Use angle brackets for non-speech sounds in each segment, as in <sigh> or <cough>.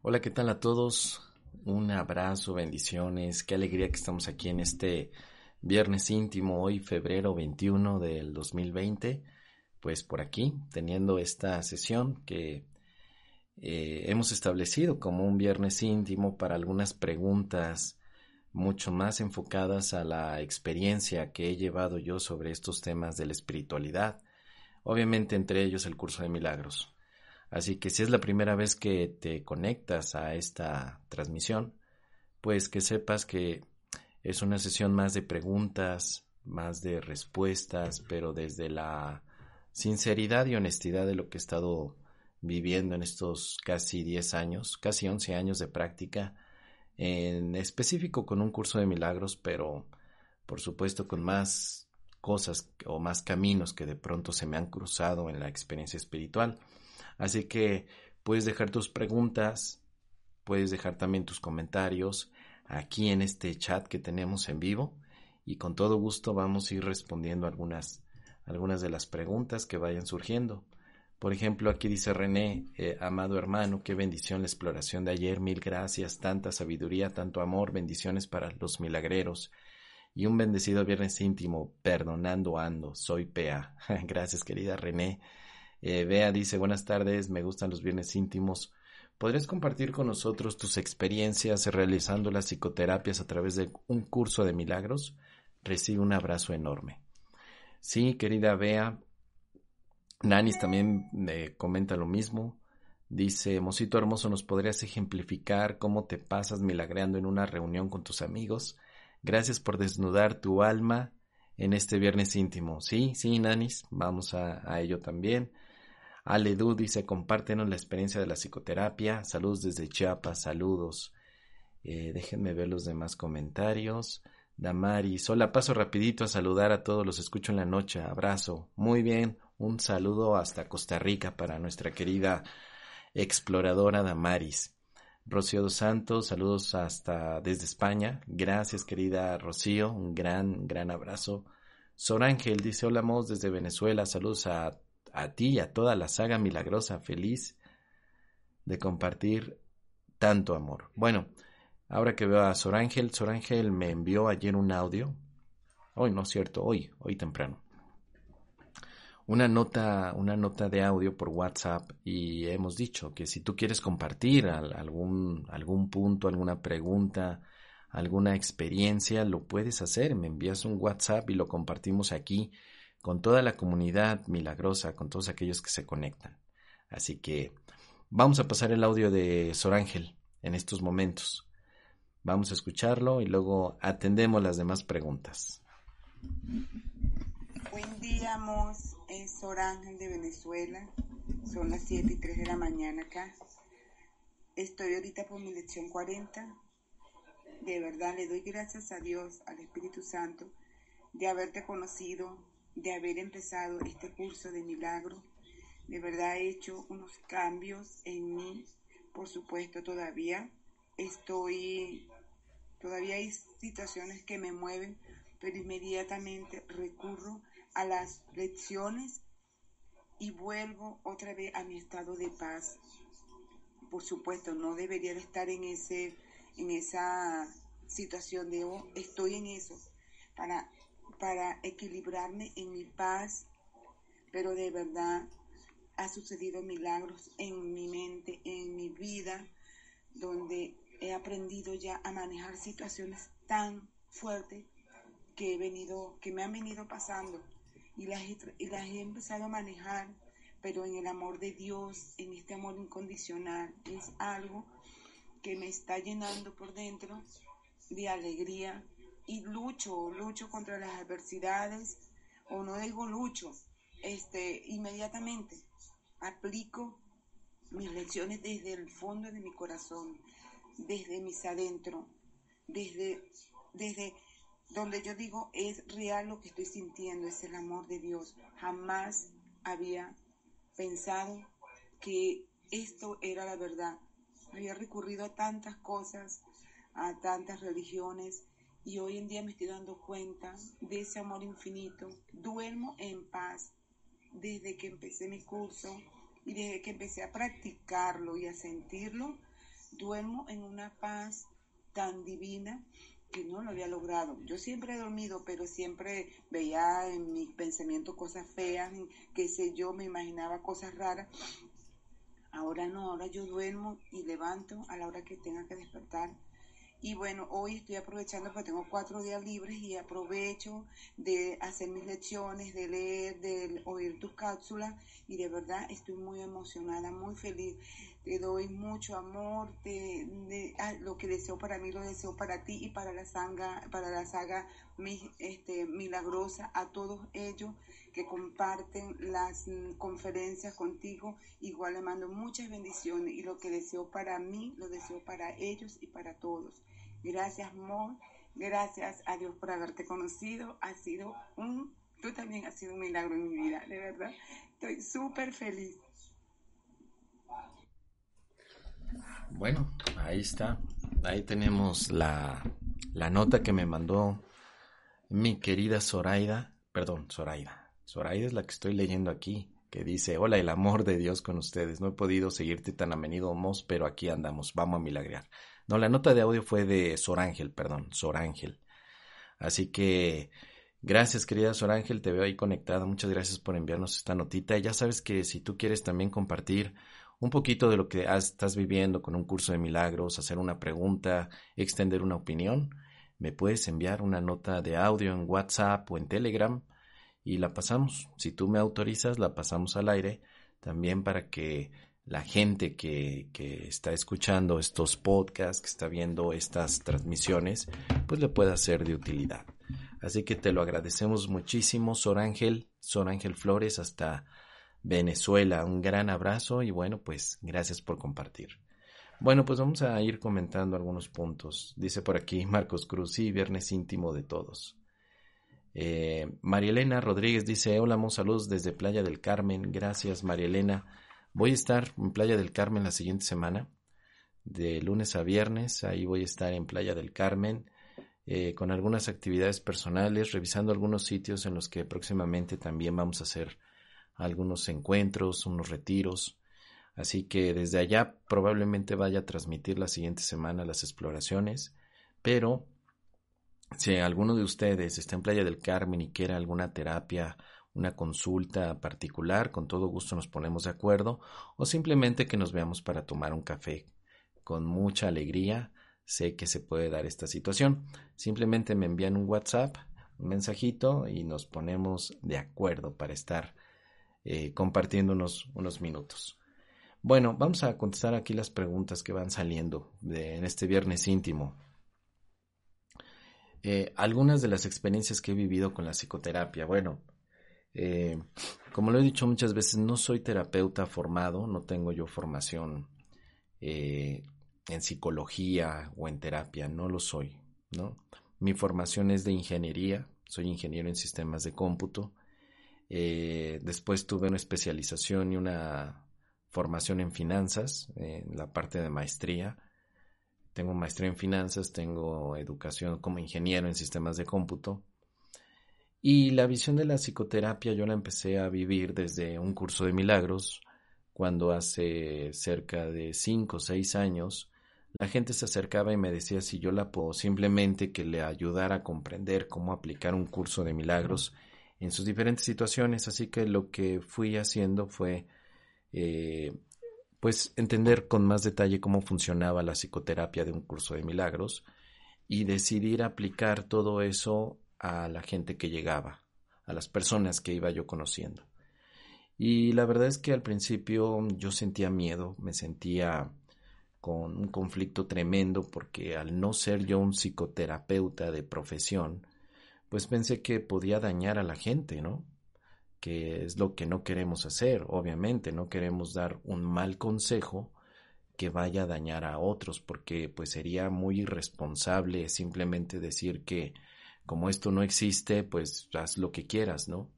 Hola, ¿qué tal a todos? Un abrazo, bendiciones, qué alegría que estamos aquí en este viernes íntimo, hoy febrero 21 del 2020, pues por aquí, teniendo esta sesión que eh, hemos establecido como un viernes íntimo para algunas preguntas mucho más enfocadas a la experiencia que he llevado yo sobre estos temas de la espiritualidad, obviamente entre ellos el curso de milagros. Así que si es la primera vez que te conectas a esta transmisión, pues que sepas que es una sesión más de preguntas, más de respuestas, pero desde la sinceridad y honestidad de lo que he estado viviendo en estos casi 10 años, casi 11 años de práctica, en específico con un curso de milagros, pero por supuesto con más cosas o más caminos que de pronto se me han cruzado en la experiencia espiritual. Así que puedes dejar tus preguntas, puedes dejar también tus comentarios aquí en este chat que tenemos en vivo y con todo gusto vamos a ir respondiendo algunas, algunas de las preguntas que vayan surgiendo. Por ejemplo, aquí dice René, eh, amado hermano, qué bendición la exploración de ayer, mil gracias, tanta sabiduría, tanto amor, bendiciones para los milagreros y un bendecido viernes íntimo, perdonando ando, soy Pea. <laughs> gracias querida René. Eh, Bea dice, buenas tardes, me gustan los viernes íntimos. ¿Podrías compartir con nosotros tus experiencias realizando las psicoterapias a través de un curso de milagros? Recibe un abrazo enorme. Sí, querida Bea. Nanis también me comenta lo mismo. Dice, Mosito Hermoso, ¿nos podrías ejemplificar cómo te pasas milagreando en una reunión con tus amigos? Gracias por desnudar tu alma en este viernes íntimo. Sí, sí, Nanis, vamos a ello también. Aledu dice, compártenos la experiencia de la psicoterapia. Saludos desde Chiapas, saludos. Eh, déjenme ver los demás comentarios. Damari, sola paso rapidito a saludar a todos los escucho en la noche. Abrazo. Muy bien, un saludo hasta Costa Rica para nuestra querida exploradora Damaris. Rocío dos Santos, saludos hasta desde España. Gracias, querida Rocío. Un gran, gran abrazo. Sor Ángel dice, hola, Mos desde Venezuela. Saludos a a ti y a toda la saga milagrosa feliz de compartir tanto amor. Bueno, ahora que veo a Sor Ángel, Sor Ángel me envió ayer un audio, hoy no es cierto, hoy, hoy temprano, una nota, una nota de audio por WhatsApp y hemos dicho que si tú quieres compartir algún, algún punto, alguna pregunta, alguna experiencia, lo puedes hacer, me envías un WhatsApp y lo compartimos aquí con toda la comunidad milagrosa, con todos aquellos que se conectan. Así que vamos a pasar el audio de Sor Ángel en estos momentos. Vamos a escucharlo y luego atendemos las demás preguntas. Buen día, Mos. Es Sor Ángel de Venezuela. Son las 7 y 3 de la mañana acá. Estoy ahorita por mi lección 40. De verdad le doy gracias a Dios, al Espíritu Santo, de haberte conocido, de haber empezado este curso de milagro. De verdad he hecho unos cambios en mí. Por supuesto, todavía estoy, todavía hay situaciones que me mueven, pero inmediatamente recurro a las lecciones y vuelvo otra vez a mi estado de paz. Por supuesto, no debería estar en ese, en esa situación de oh, estoy en eso para para equilibrarme en mi paz, pero de verdad ha sucedido milagros en mi mente, en mi vida, donde he aprendido ya a manejar situaciones tan fuertes que he venido, que me han venido pasando. Y las, y las he empezado a manejar, pero en el amor de Dios, en este amor incondicional, es algo que me está llenando por dentro de alegría, y lucho, lucho contra las adversidades, o no digo lucho, este, inmediatamente aplico mis lecciones desde el fondo de mi corazón, desde mis adentro, desde, desde donde yo digo es real lo que estoy sintiendo, es el amor de Dios. Jamás había pensado que esto era la verdad. Había recurrido a tantas cosas, a tantas religiones, y hoy en día me estoy dando cuenta de ese amor infinito. Duermo en paz desde que empecé mi curso y desde que empecé a practicarlo y a sentirlo. duermo en una paz tan divina que no lo había logrado. Yo siempre he dormido, pero siempre veía en mi pensamiento cosas feas, qué sé yo, me imaginaba cosas raras. Ahora no, ahora yo duermo y levanto a la hora que tenga que despertar y bueno, hoy estoy aprovechando porque tengo cuatro días libres y aprovecho de hacer mis lecciones, de leer, de oír tus cápsulas y de verdad estoy muy emocionada, muy feliz. Te doy mucho amor, de, ah, lo que deseo para mí lo deseo para ti y para la saga, para la saga este, milagrosa, a todos ellos que comparten las mm, conferencias contigo. Igual le mando muchas bendiciones y lo que deseo para mí lo deseo para ellos y para todos. Gracias, amor. Gracias a Dios por haberte conocido. Ha sido un, tú también has sido un milagro en mi vida, de verdad. Estoy súper feliz. Bueno, ahí está. Ahí tenemos la, la nota que me mandó mi querida Zoraida. Perdón, Zoraida. Zoraida es la que estoy leyendo aquí, que dice, hola, el amor de Dios con ustedes. No he podido seguirte tan a menudo, Mos, pero aquí andamos. Vamos a milagrear. No, la nota de audio fue de Sor Ángel, perdón, Sor Ángel. Así que gracias, querida Sor Ángel, te veo ahí conectada. Muchas gracias por enviarnos esta notita. Ya sabes que si tú quieres también compartir un poquito de lo que estás viviendo con un curso de milagros, hacer una pregunta, extender una opinión, me puedes enviar una nota de audio en WhatsApp o en Telegram y la pasamos. Si tú me autorizas, la pasamos al aire también para que la gente que, que, está escuchando estos podcasts, que está viendo estas transmisiones, pues le pueda ser de utilidad. Así que te lo agradecemos muchísimo, Sor Ángel, Sor Ángel Flores, hasta Venezuela. Un gran abrazo y bueno, pues gracias por compartir. Bueno, pues vamos a ir comentando algunos puntos. Dice por aquí Marcos Cruz, sí, viernes íntimo de todos. Eh, María Elena Rodríguez dice, hola, saludos desde Playa del Carmen. Gracias, María Elena. Voy a estar en Playa del Carmen la siguiente semana, de lunes a viernes. Ahí voy a estar en Playa del Carmen eh, con algunas actividades personales, revisando algunos sitios en los que próximamente también vamos a hacer algunos encuentros, unos retiros. Así que desde allá probablemente vaya a transmitir la siguiente semana las exploraciones, pero si alguno de ustedes está en Playa del Carmen y quiere alguna terapia una consulta particular, con todo gusto nos ponemos de acuerdo, o simplemente que nos veamos para tomar un café. Con mucha alegría sé que se puede dar esta situación. Simplemente me envían un WhatsApp, un mensajito y nos ponemos de acuerdo para estar eh, compartiendo unos, minutos. Bueno, vamos a contestar aquí las preguntas que van saliendo en este viernes íntimo. Eh, algunas de las experiencias que he vivido con la psicoterapia. Bueno, eh, como lo he dicho muchas veces, no soy terapeuta formado, no tengo yo formación eh, en psicología o en terapia, no lo soy, ¿no? Mi formación es de ingeniería, soy ingeniero en sistemas de cómputo. Eh, después tuve una especialización y una formación en finanzas, en la parte de maestría. Tengo maestría en finanzas, tengo educación como ingeniero en sistemas de cómputo y la visión de la psicoterapia yo la empecé a vivir desde un curso de milagros, cuando hace cerca de cinco o seis años la gente se acercaba y me decía si yo la puedo simplemente que le ayudara a comprender cómo aplicar un curso de milagros en sus diferentes situaciones. Así que lo que fui haciendo fue eh, pues entender con más detalle cómo funcionaba la psicoterapia de un curso de milagros y decidir aplicar todo eso a la gente que llegaba, a las personas que iba yo conociendo. Y la verdad es que al principio yo sentía miedo, me sentía con un conflicto tremendo porque al no ser yo un psicoterapeuta de profesión, pues pensé que podía dañar a la gente, ¿no? Que es lo que no queremos hacer, obviamente, no queremos dar un mal consejo que vaya a dañar a otros, porque pues sería muy irresponsable simplemente decir que como esto no existe, pues haz lo que quieras, ¿no?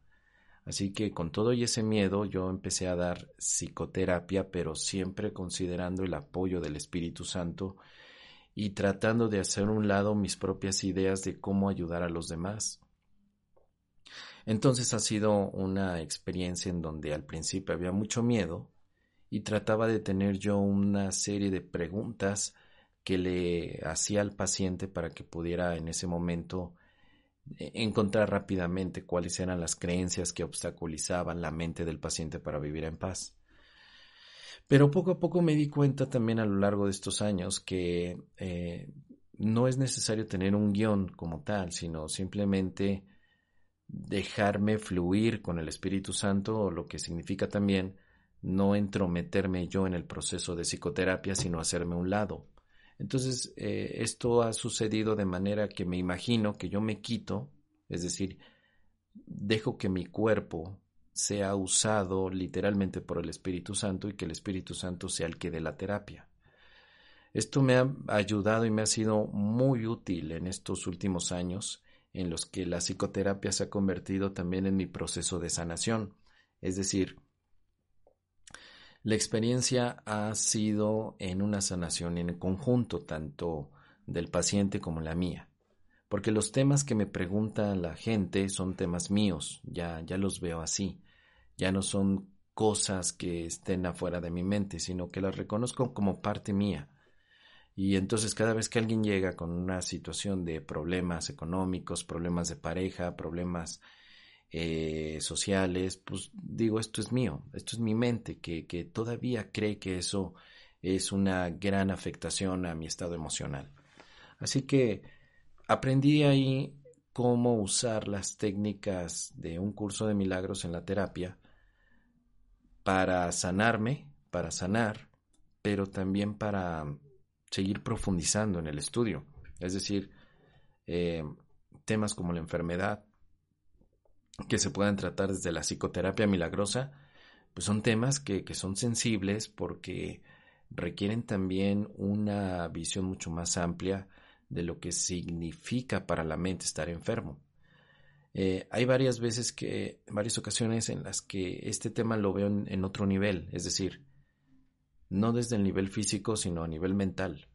Así que con todo y ese miedo yo empecé a dar psicoterapia, pero siempre considerando el apoyo del Espíritu Santo y tratando de hacer un lado mis propias ideas de cómo ayudar a los demás. Entonces ha sido una experiencia en donde al principio había mucho miedo y trataba de tener yo una serie de preguntas que le hacía al paciente para que pudiera en ese momento encontrar rápidamente cuáles eran las creencias que obstaculizaban la mente del paciente para vivir en paz. Pero poco a poco me di cuenta también a lo largo de estos años que eh, no es necesario tener un guion como tal, sino simplemente dejarme fluir con el Espíritu Santo, lo que significa también no entrometerme yo en el proceso de psicoterapia, sino hacerme un lado. Entonces, eh, esto ha sucedido de manera que me imagino que yo me quito, es decir, dejo que mi cuerpo sea usado literalmente por el Espíritu Santo y que el Espíritu Santo sea el que dé la terapia. Esto me ha ayudado y me ha sido muy útil en estos últimos años en los que la psicoterapia se ha convertido también en mi proceso de sanación. Es decir, la experiencia ha sido en una sanación en conjunto, tanto del paciente como la mía. Porque los temas que me pregunta la gente son temas míos, ya, ya los veo así. Ya no son cosas que estén afuera de mi mente, sino que las reconozco como parte mía. Y entonces cada vez que alguien llega con una situación de problemas económicos, problemas de pareja, problemas eh, sociales, pues digo, esto es mío, esto es mi mente, que, que todavía cree que eso es una gran afectación a mi estado emocional. Así que aprendí ahí cómo usar las técnicas de un curso de milagros en la terapia para sanarme, para sanar, pero también para seguir profundizando en el estudio. Es decir, eh, temas como la enfermedad, que se puedan tratar desde la psicoterapia milagrosa, pues son temas que, son sensibles porque requieren también una visión mucho más amplia de lo que significa para la mente estar enfermo. Eh, hay varias veces que, varias ocasiones en las que este tema lo veo en, otro nivel, es decir, no desde el nivel físico, sino a nivel mental.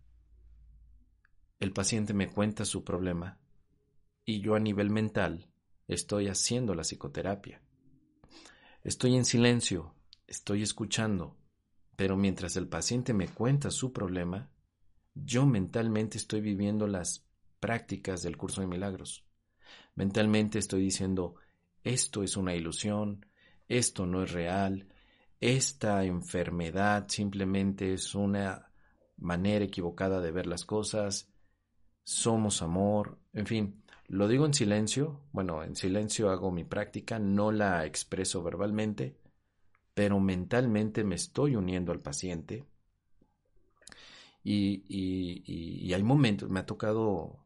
El paciente me cuenta su problema y yo a nivel mental estoy haciendo la psicoterapia. Estoy en silencio, estoy escuchando, pero mientras el paciente me cuenta su problema, yo mentalmente estoy viviendo las prácticas del curso de milagros. Mentalmente estoy diciendo, esto es una ilusión, esto no es real, esta enfermedad simplemente es una manera equivocada de ver las cosas, somos amor, en fin, lo digo en silencio, bueno, en silencio hago mi práctica, no la expreso verbalmente, pero mentalmente me estoy uniendo al paciente. Y, y, hay momentos, me ha tocado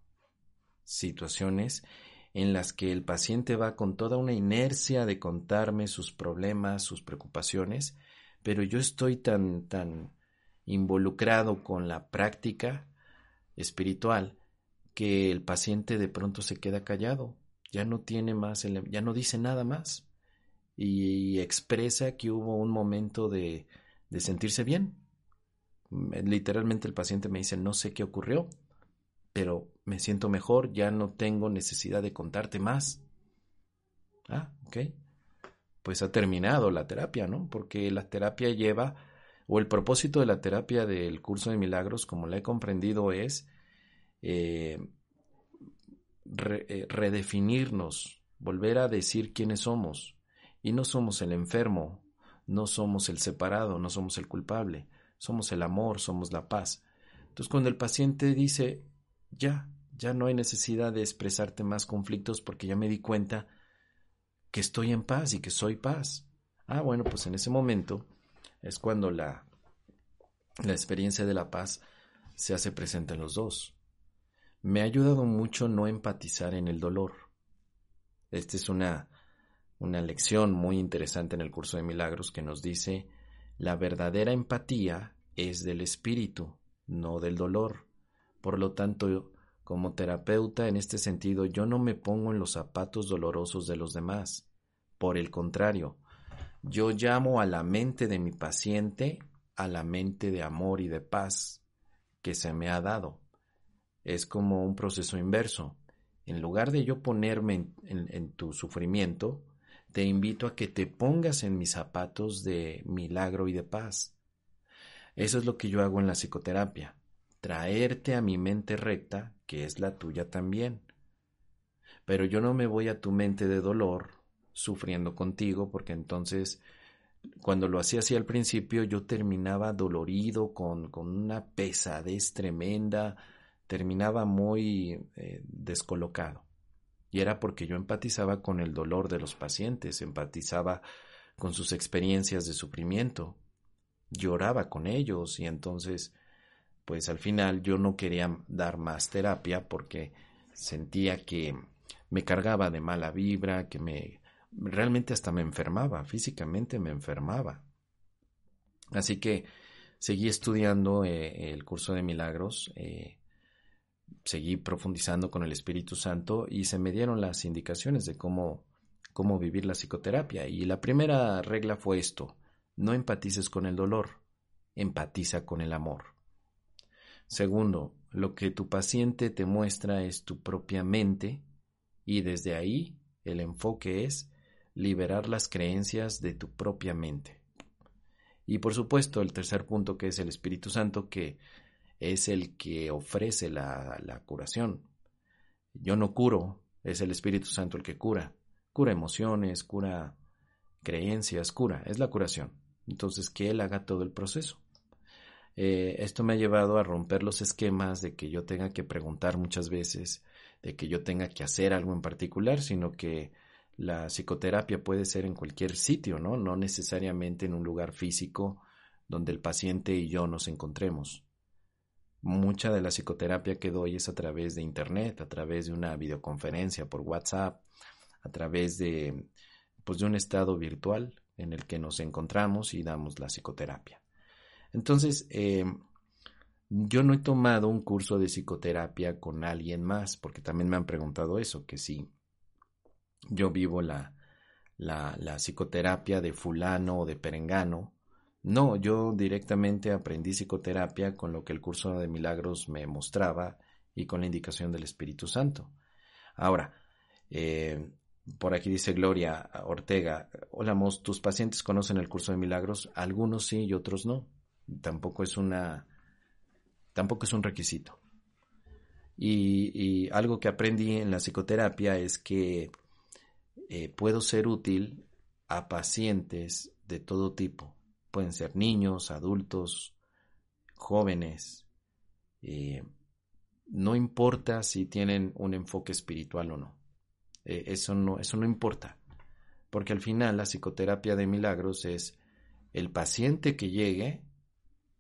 situaciones en las que el paciente va con toda una inercia de contarme sus problemas, sus preocupaciones, pero yo estoy tan, tan involucrado con la práctica espiritual que el paciente de pronto se queda callado, ya no tiene más, ya no dice nada más y expresa que hubo un momento de, de sentirse bien. Literalmente el paciente me dice, no sé qué ocurrió, pero me siento mejor, ya no tengo necesidad de contarte más. Ah, ok. Pues ha terminado la terapia, ¿no? Porque la terapia lleva, o el propósito de la terapia del curso de milagros, como la he comprendido, es eh, eh, redefinirnos, volver a decir quiénes somos. Y no somos el enfermo, no somos el separado, no somos el culpable, somos el amor, somos la paz. Entonces cuando el paciente dice, ya, ya no hay necesidad de expresarte más conflictos porque ya me di cuenta que estoy en paz y que soy paz. Ah, bueno, pues en ese momento es cuando la, la experiencia de la paz se hace presente en los dos. Me ha ayudado mucho no empatizar en el dolor. Esta es una, una lección muy interesante en el curso de milagros que nos dice la verdadera empatía es del espíritu, no del dolor. Por lo tanto, como terapeuta en este sentido, yo no me pongo en los zapatos dolorosos de los demás. Por el contrario, yo llamo a la mente de mi paciente a la mente de amor y de paz que se me ha dado es como un proceso inverso. En lugar de yo ponerme en, tu sufrimiento, te invito a que te pongas en mis zapatos de milagro y de paz. Eso es lo que yo hago en la psicoterapia, traerte a mi mente recta, que es la tuya también. Pero yo no me voy a tu mente de dolor sufriendo contigo, porque entonces cuando lo hacía así al principio yo terminaba dolorido, con, con una pesadez tremenda, terminaba muy eh, descolocado. Y era porque yo empatizaba con el dolor de los pacientes, empatizaba con sus experiencias de sufrimiento, lloraba con ellos y entonces, pues al final yo no quería dar más terapia porque sentía que me cargaba de mala vibra, que me realmente hasta me enfermaba, físicamente me enfermaba. Así que seguí estudiando eh, el curso de milagros, eh, seguí profundizando con el Espíritu Santo y se me dieron las indicaciones de cómo, cómo vivir la psicoterapia. Y la primera regla fue esto, no empatices con el dolor, empatiza con el amor. Segundo, lo que tu paciente te muestra es tu propia mente y desde ahí el enfoque es liberar las creencias de tu propia mente. Y por supuesto, el tercer punto que es el Espíritu Santo, que es el que ofrece la, curación. Yo no curo, es el Espíritu Santo el que cura. Cura emociones, cura creencias, cura, es la curación. Entonces, que Él haga todo el proceso. Eh, esto me ha llevado a romper los esquemas de que yo tenga que preguntar muchas veces, de que yo tenga que hacer algo en particular, sino que la psicoterapia puede ser en cualquier sitio, ¿no? No necesariamente en un lugar físico donde el paciente y yo nos encontremos. Mucha de la psicoterapia que doy es a través de Internet, a través de una videoconferencia por WhatsApp, a través de, pues, de un estado virtual en el que nos encontramos y damos la psicoterapia. Entonces, eh, yo no he tomado un curso de psicoterapia con alguien más, porque también me han preguntado eso, que sí yo vivo la, la, la psicoterapia de fulano o de perengano. No, yo directamente aprendí psicoterapia con lo que el curso de milagros me mostraba y con la indicación del Espíritu Santo. Ahora, eh, por aquí dice Gloria Ortega, hola Mos, ¿tus pacientes conocen el curso de milagros? Algunos sí y otros no. Tampoco es una, tampoco es un requisito. Y, algo que aprendí en la psicoterapia es que eh, puedo ser útil a pacientes de todo tipo. Pueden ser niños, adultos, jóvenes. Eh, no importa si tienen un enfoque espiritual o no. Eh, eso no. Eso no importa. Porque al final la psicoterapia de milagros es el paciente que llegue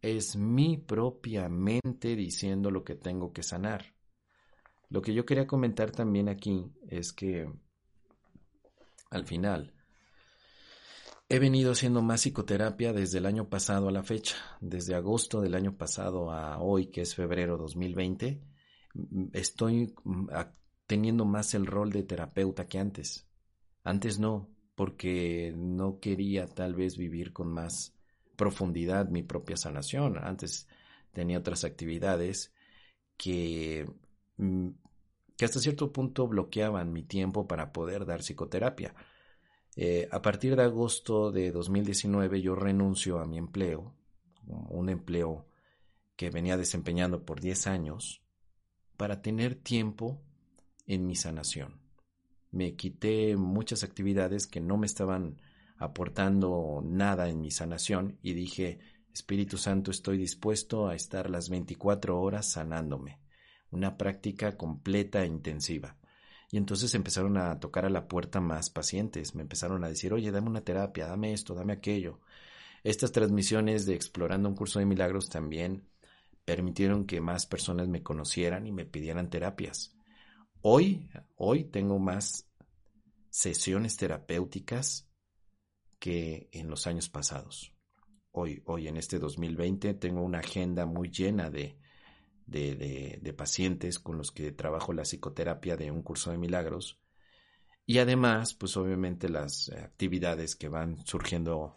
es mi propia mente diciendo lo que tengo que sanar. Lo que yo quería comentar también aquí es que al final. He venido haciendo más psicoterapia desde el año pasado a la fecha, desde agosto del año pasado a hoy, que es febrero 2020. Estoy mm, teniendo más el rol de terapeuta que antes. Antes no, porque no quería tal vez vivir con más profundidad mi propia sanación. Antes tenía otras actividades que mm, que hasta cierto punto bloqueaban mi tiempo para poder dar psicoterapia. Eh, a partir de agosto de 2019 yo renuncio a mi empleo, un empleo que venía desempeñando por 10 años, para tener tiempo en mi sanación. Me quité muchas actividades que no me estaban aportando nada en mi sanación y dije, Espíritu Santo, estoy dispuesto a estar las 24 horas sanándome una práctica completa e intensiva. Y entonces empezaron a tocar a la puerta más pacientes, me empezaron a decir, oye, dame una terapia, dame esto, dame aquello. Estas transmisiones de Explorando un curso de milagros también permitieron que más personas me conocieran y me pidieran terapias. Hoy, hoy tengo más sesiones terapéuticas que en los años pasados. Hoy, hoy en este 2020 tengo una agenda muy llena de, de, pacientes con los que trabajo la psicoterapia de un curso de milagros. Y además, pues obviamente las actividades que van surgiendo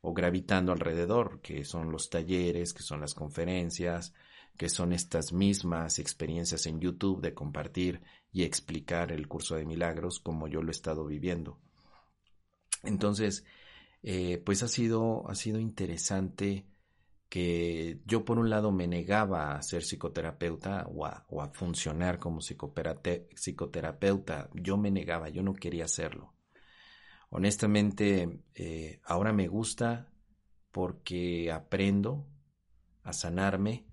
o gravitando alrededor, que son los talleres, que son las conferencias, que son estas mismas experiencias en YouTube de compartir y explicar el curso de milagros como yo lo he estado viviendo. Entonces, eh, pues ha sido, ha sido interesante que yo por un lado me negaba a ser psicoterapeuta o a, funcionar como psicoterapeuta, yo me negaba, yo no quería hacerlo. Honestamente, eh, ahora me gusta porque aprendo a sanarme,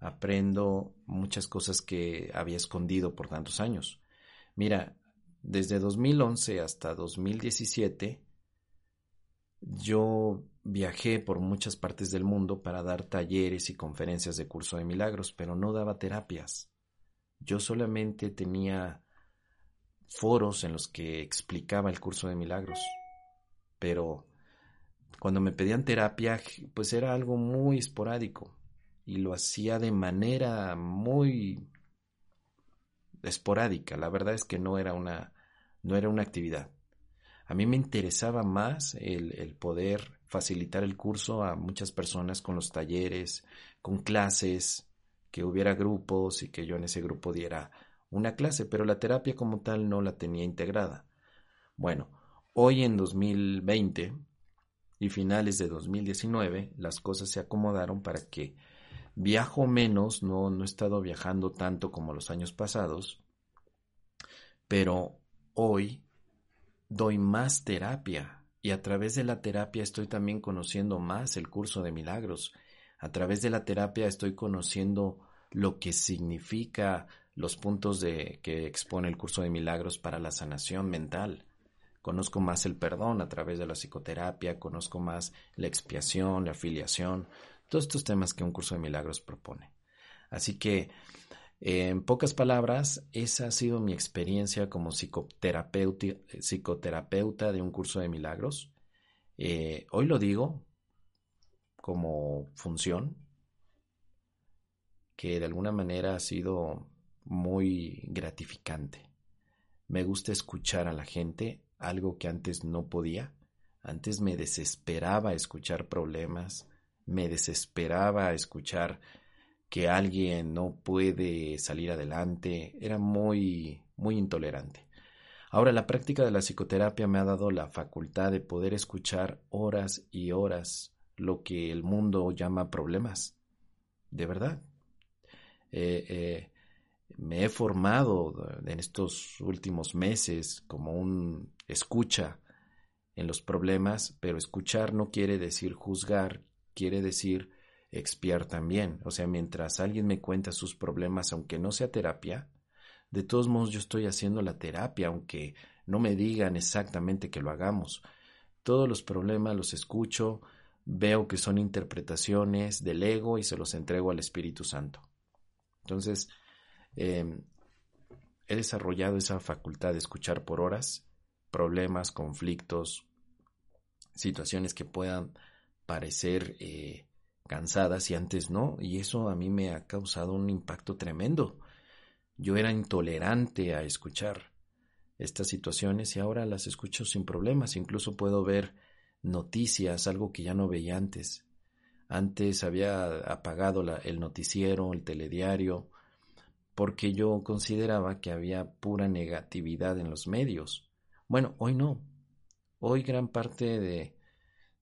aprendo muchas cosas que había escondido por tantos años. Mira, desde 2011 hasta 2017, yo viajé por muchas partes del mundo para dar talleres y conferencias de curso de milagros, pero no daba terapias. Yo solamente tenía foros en los que explicaba el curso de milagros, pero cuando me pedían terapia, pues era algo muy esporádico y lo hacía de manera muy esporádica. La verdad es que no era una, no era una actividad. A mí me interesaba más el, el poder facilitar el curso a muchas personas con los talleres, con clases, que hubiera grupos y que yo en ese grupo diera una clase, pero la terapia como tal no la tenía integrada. Bueno, hoy en 2020 y finales de 2019 las cosas se acomodaron para que viajo menos, no, no he estado viajando tanto como los años pasados, pero hoy doy más terapia y a través de la terapia estoy también conociendo más el curso de milagros. A través de la terapia estoy conociendo lo que significa los puntos de que expone el curso de milagros para la sanación mental. Conozco más el perdón a través de la psicoterapia, conozco más la expiación, la afiliación, todos estos temas que un curso de milagros propone. Así que, en pocas palabras, esa ha sido mi experiencia como psicoterapeuta, psicoterapeuta de un curso de milagros. Eh, hoy lo digo como función, que de alguna manera ha sido muy gratificante. Me gusta escuchar a la gente, algo que antes no podía. Antes me desesperaba escuchar problemas, me desesperaba escuchar que alguien no puede salir adelante, era muy, muy intolerante. Ahora la práctica de la psicoterapia me ha dado la facultad de poder escuchar horas y horas lo que el mundo llama problemas. De verdad. Eh, eh, me he formado en estos últimos meses como un escucha en los problemas, pero escuchar no quiere decir juzgar, quiere decir expiar también. O sea, mientras alguien me cuenta sus problemas, aunque no sea terapia, de todos modos yo estoy haciendo la terapia, aunque no me digan exactamente que lo hagamos. Todos los problemas los escucho, veo que son interpretaciones del ego y se los entrego al Espíritu Santo. Entonces, em, he desarrollado esa facultad de escuchar por horas problemas, conflictos, situaciones que puedan parecer eh, cansadas y antes no, y eso a mí me ha causado un impacto tremendo. Yo era intolerante a escuchar estas situaciones y ahora las escucho sin problemas, incluso puedo ver noticias, algo que ya no veía antes. Antes había apagado el noticiero, el telediario, porque yo consideraba que había pura negatividad en los medios. Bueno, hoy no. Hoy gran parte de,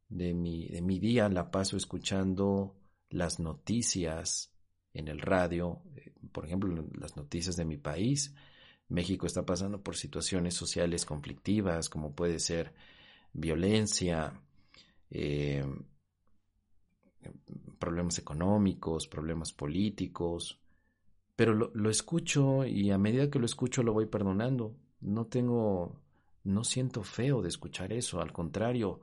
de, mi, de mi día la paso escuchando las noticias en el radio, eh, por ejemplo, las noticias de mi país. México está pasando por situaciones sociales conflictivas, como puede ser violencia, eh, problemas económicos, problemas políticos, pero lo, lo, escucho y a medida que lo escucho lo voy perdonando. No tengo no siento feo de escuchar eso, al contrario,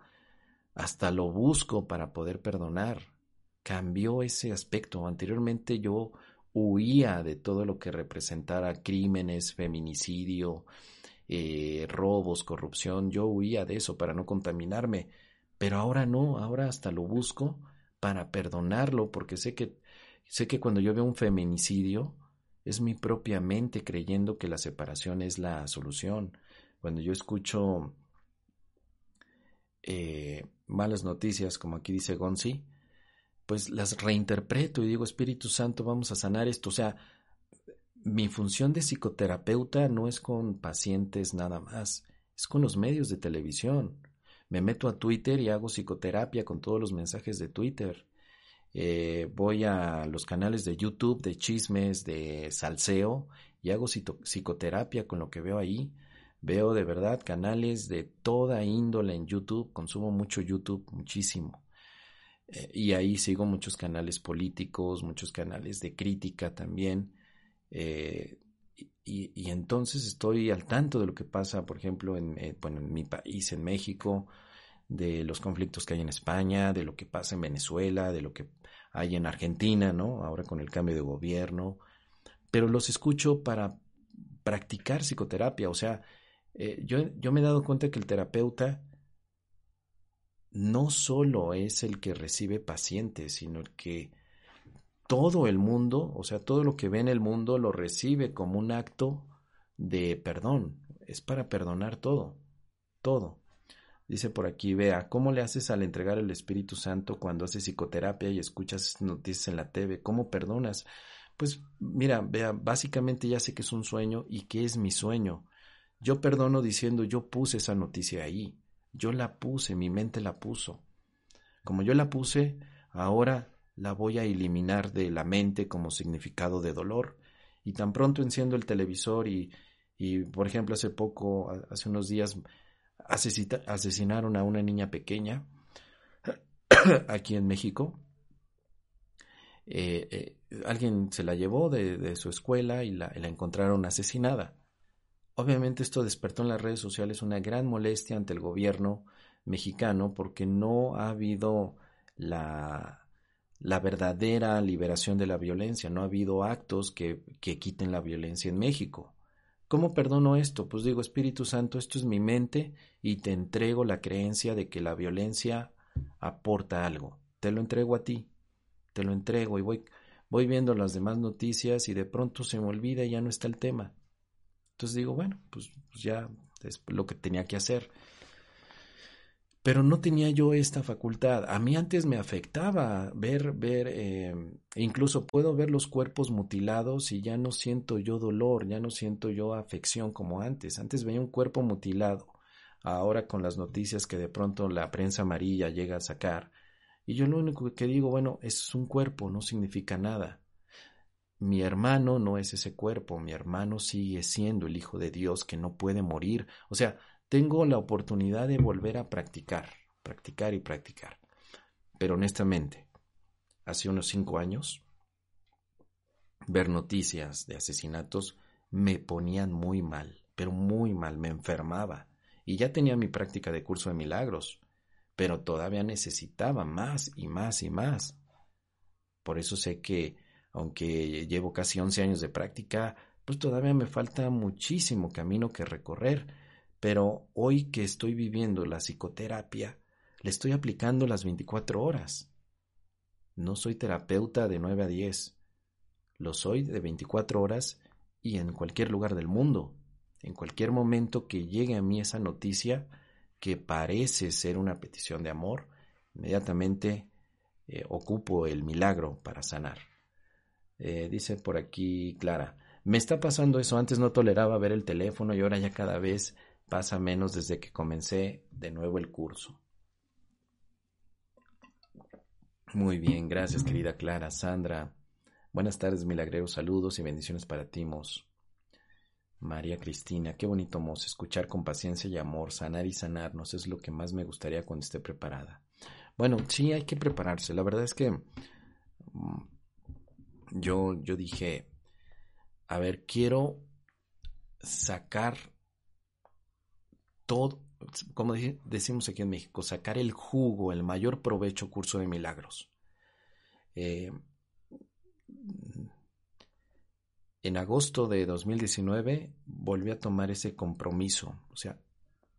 hasta lo busco para poder perdonar. Cambió ese aspecto. Anteriormente yo huía de todo lo que representara crímenes, feminicidio, eh, robos, corrupción. Yo huía de eso para no contaminarme. Pero ahora no, ahora hasta lo busco para perdonarlo, porque sé que, sé que cuando yo veo un feminicidio, es mi propia mente creyendo que la separación es la solución cuando yo escucho eh, malas noticias, como aquí dice Gonzi, pues las reinterpreto y digo, Espíritu Santo, vamos a sanar esto. O sea, mi función de psicoterapeuta no es con pacientes nada más, es con los medios de televisión. Me meto a Twitter y hago psicoterapia con todos los mensajes de Twitter. eh, voy a los canales de YouTube de chismes, de salseo y hago psicoterapia con lo que veo ahí. Veo de verdad canales de toda índole en YouTube, consumo mucho YouTube, muchísimo. Eh, y ahí sigo muchos canales políticos, muchos canales de crítica también. Eh, y, entonces estoy al tanto de lo que pasa, por ejemplo, en, en mi país, en México, de los conflictos que hay en España, de lo que pasa en Venezuela, de lo que hay en Argentina, ¿no? Ahora con el cambio de gobierno. Pero los escucho para practicar psicoterapia. O sea, eh, yo, yo me he dado cuenta que el terapeuta no solo es el que recibe pacientes, sino el que todo el mundo, o sea, todo lo que ve en el mundo lo recibe como un acto de perdón. Es para perdonar todo, todo. Dice por aquí, vea, ¿cómo le haces al entregar el Espíritu Santo cuando haces psicoterapia y escuchas noticias en la TV? ¿Cómo perdonas? Pues mira, vea, básicamente ya sé que es un sueño y que es mi sueño. Yo perdono diciendo, yo puse esa noticia ahí, yo la puse, mi mente la puso. Como yo la puse, ahora la voy a eliminar de la mente como significado de dolor. Y tan pronto enciendo el televisor y, y por ejemplo, hace poco, hace unos días, asesinaron a una niña pequeña <clears throat> aquí en México. Eh, eh, alguien se la llevó de, su escuela y la, encontraron asesinada. Obviamente esto despertó en las redes sociales una gran molestia ante el gobierno mexicano porque no ha habido la, la verdadera liberación de la violencia, no ha habido actos que, que quiten la violencia en México. ¿Cómo perdono esto? Pues digo, Espíritu Santo, esto es mi mente y te entrego la creencia de que la violencia aporta algo. Te lo entrego a ti, te lo entrego y voy, voy viendo las demás noticias y de pronto se me olvida y ya no está el tema. Entonces digo, bueno, pues, pues ya es lo que tenía que hacer pero no tenía yo esta facultad. A mí antes me afectaba ver, ver, eh, incluso puedo ver los cuerpos mutilados y ya no siento yo dolor, ya no siento yo afección como antes. Antes veía un cuerpo mutilado, ahora con las noticias que de pronto la prensa amarilla llega a sacar. Y yo lo único que digo, bueno, es un cuerpo, no significa nada. Mi hermano no es ese cuerpo, mi hermano sigue siendo el Hijo de Dios que no puede morir. O sea, tengo la oportunidad de volver a practicar, practicar y practicar. Pero honestamente, hace unos cinco años, ver noticias de asesinatos me ponían muy mal, pero muy mal, me enfermaba. Y ya tenía mi práctica de curso de milagros, pero todavía necesitaba más y más y más. Por eso sé que, aunque llevo casi 11 años de práctica, pues todavía me falta muchísimo camino que recorrer pero hoy que estoy viviendo la psicoterapia, le estoy aplicando las 24 horas. No soy terapeuta de 9 a 10. Lo soy de 24 horas y en cualquier lugar del mundo. En cualquier momento que llegue a mí esa noticia que parece ser una petición de amor, inmediatamente eh, ocupo el milagro para sanar. Eh, dice por aquí Clara, me está pasando eso, antes no toleraba ver el teléfono y ahora ya cada vez pasa menos desde que comencé de nuevo el curso. Muy bien, gracias querida Clara. Sandra, buenas tardes milagreros, saludos y bendiciones para ti, Mos. María Cristina, qué bonito, Mos, escuchar con paciencia y amor, sanar y sanarnos es lo que más me gustaría cuando esté preparada. Bueno, sí, hay que prepararse. La verdad es que mm, yo, yo dije, a ver, quiero sacar todo, como decimos aquí en México, sacar el jugo, el mayor provecho curso de milagros. Eh, en agosto de 2019 volví a tomar ese compromiso, o sea,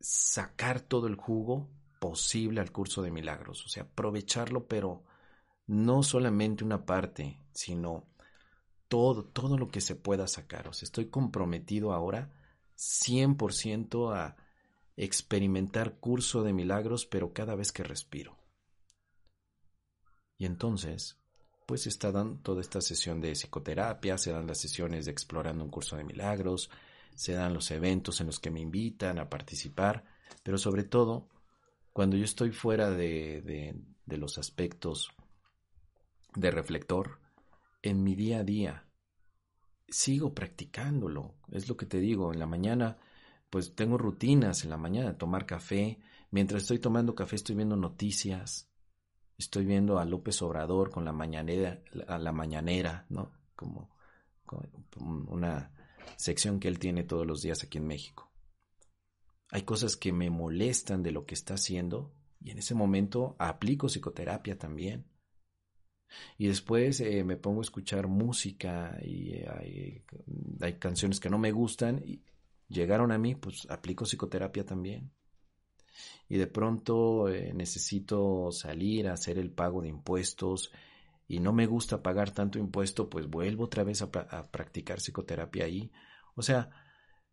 sacar todo el jugo posible al curso de milagros, o sea, aprovecharlo, pero no solamente una parte, sino todo, todo lo que se pueda sacar. O estoy comprometido ahora 100% a experimentar curso de milagros, pero cada vez que respiro. Y entonces, pues está dando toda esta sesión de psicoterapia, se dan las sesiones de explorando un curso de milagros, se dan los eventos en los que me invitan a participar, pero sobre todo, cuando yo estoy fuera de, de los aspectos de reflector en mi día a día. Sigo practicándolo, es lo que te digo, en la mañana pues tengo rutinas en la mañana, tomar café, mientras estoy tomando café estoy viendo noticias, estoy viendo a López Obrador con la mañanera, a la mañanera, ¿no? Como, una sección que él tiene todos los días aquí en México. Hay cosas que me molestan de lo que está haciendo y en ese momento aplico psicoterapia también. Y después eh, me pongo a escuchar música y hay, hay, canciones que no me gustan y llegaron a mí, pues aplico psicoterapia también. Y de pronto eh, necesito salir a hacer el pago de impuestos y no me gusta pagar tanto impuesto, pues vuelvo otra vez a, a practicar psicoterapia ahí. O sea,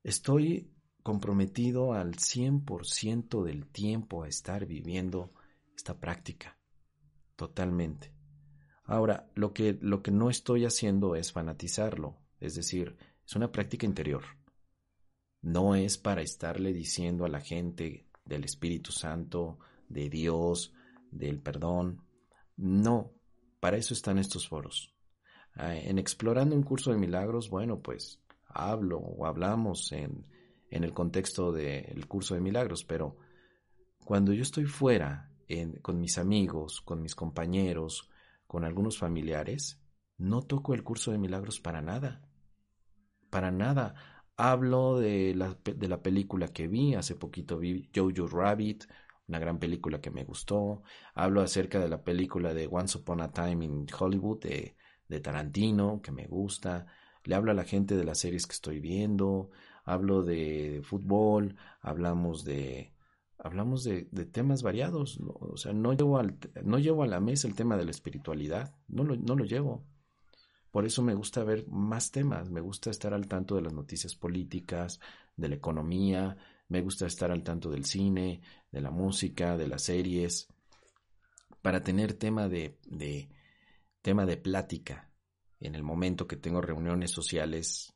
estoy comprometido al 100% del tiempo a estar viviendo esta práctica. Totalmente. Ahora, lo que, lo que no estoy haciendo es fanatizarlo, es decir, es una práctica interior. No es para estarle diciendo a la gente del Espíritu Santo, de Dios, del perdón. No, para eso están estos foros. Ah, en explorando un curso de milagros, bueno, pues hablo o hablamos en, en el contexto del curso de milagros, pero cuando yo estoy fuera con mis amigos, con mis compañeros, con algunos familiares, no toco el curso de milagros para nada. Para nada. Hablo de la, de la película que vi, hace poquito vi Jojo Rabbit, una gran película que me gustó. Hablo acerca de la película de Once Upon a Time in Hollywood de, de Tarantino, que me gusta. Le hablo a la gente de las series que estoy viendo. Hablo de fútbol, hablamos de, hablamos de, temas variados, o sea, no llevo, al, no llevo a la mesa el tema de la espiritualidad, no lo, no lo llevo. Por eso me gusta ver más temas, me gusta estar al tanto de las noticias políticas, de la economía, me gusta estar al tanto del cine, de la música, de las series, para tener tema de, de tema de plática en el momento que tengo reuniones sociales.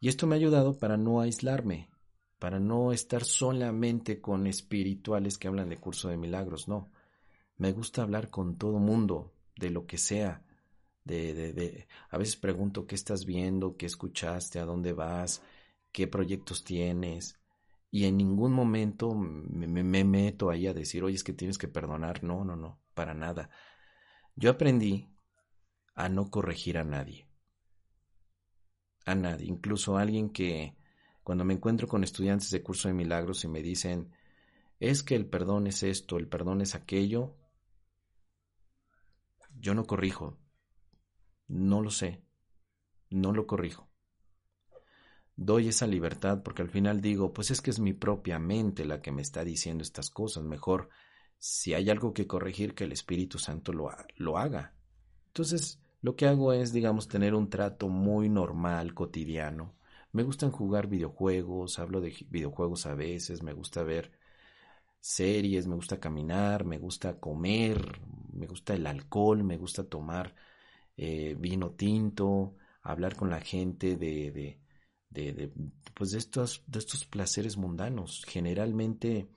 Y esto me ha ayudado para no aislarme, para no estar solamente con espirituales que hablan de curso de milagros, no. Me gusta hablar con todo mundo, de lo que sea. De, de, de, a veces pregunto qué estás viendo, qué escuchaste, a dónde vas, qué proyectos tienes. Y en ningún momento me, me meto ahí a decir, oye, es que tienes que perdonar. No, no, no, para nada. Yo aprendí a no corregir a nadie. A nadie, incluso a alguien que, cuando me encuentro con estudiantes de curso de milagros y me dicen, es que el perdón es esto, el perdón es aquello, yo no corrijo, no lo sé, no lo corrijo. Doy esa libertad porque al final digo, pues es que es mi propia mente la que me está diciendo estas cosas. Mejor, si hay algo que corregir, que el Espíritu Santo lo, lo haga. Entonces, lo que hago es, digamos, tener un trato muy normal, cotidiano, me gustan jugar videojuegos, hablo de videojuegos a veces, me gusta ver series, me gusta caminar, me gusta comer, me gusta el alcohol, me gusta tomar eh, vino tinto, hablar con la gente de, de, de, de, pues de estos, de estos placeres mundanos. Generalmente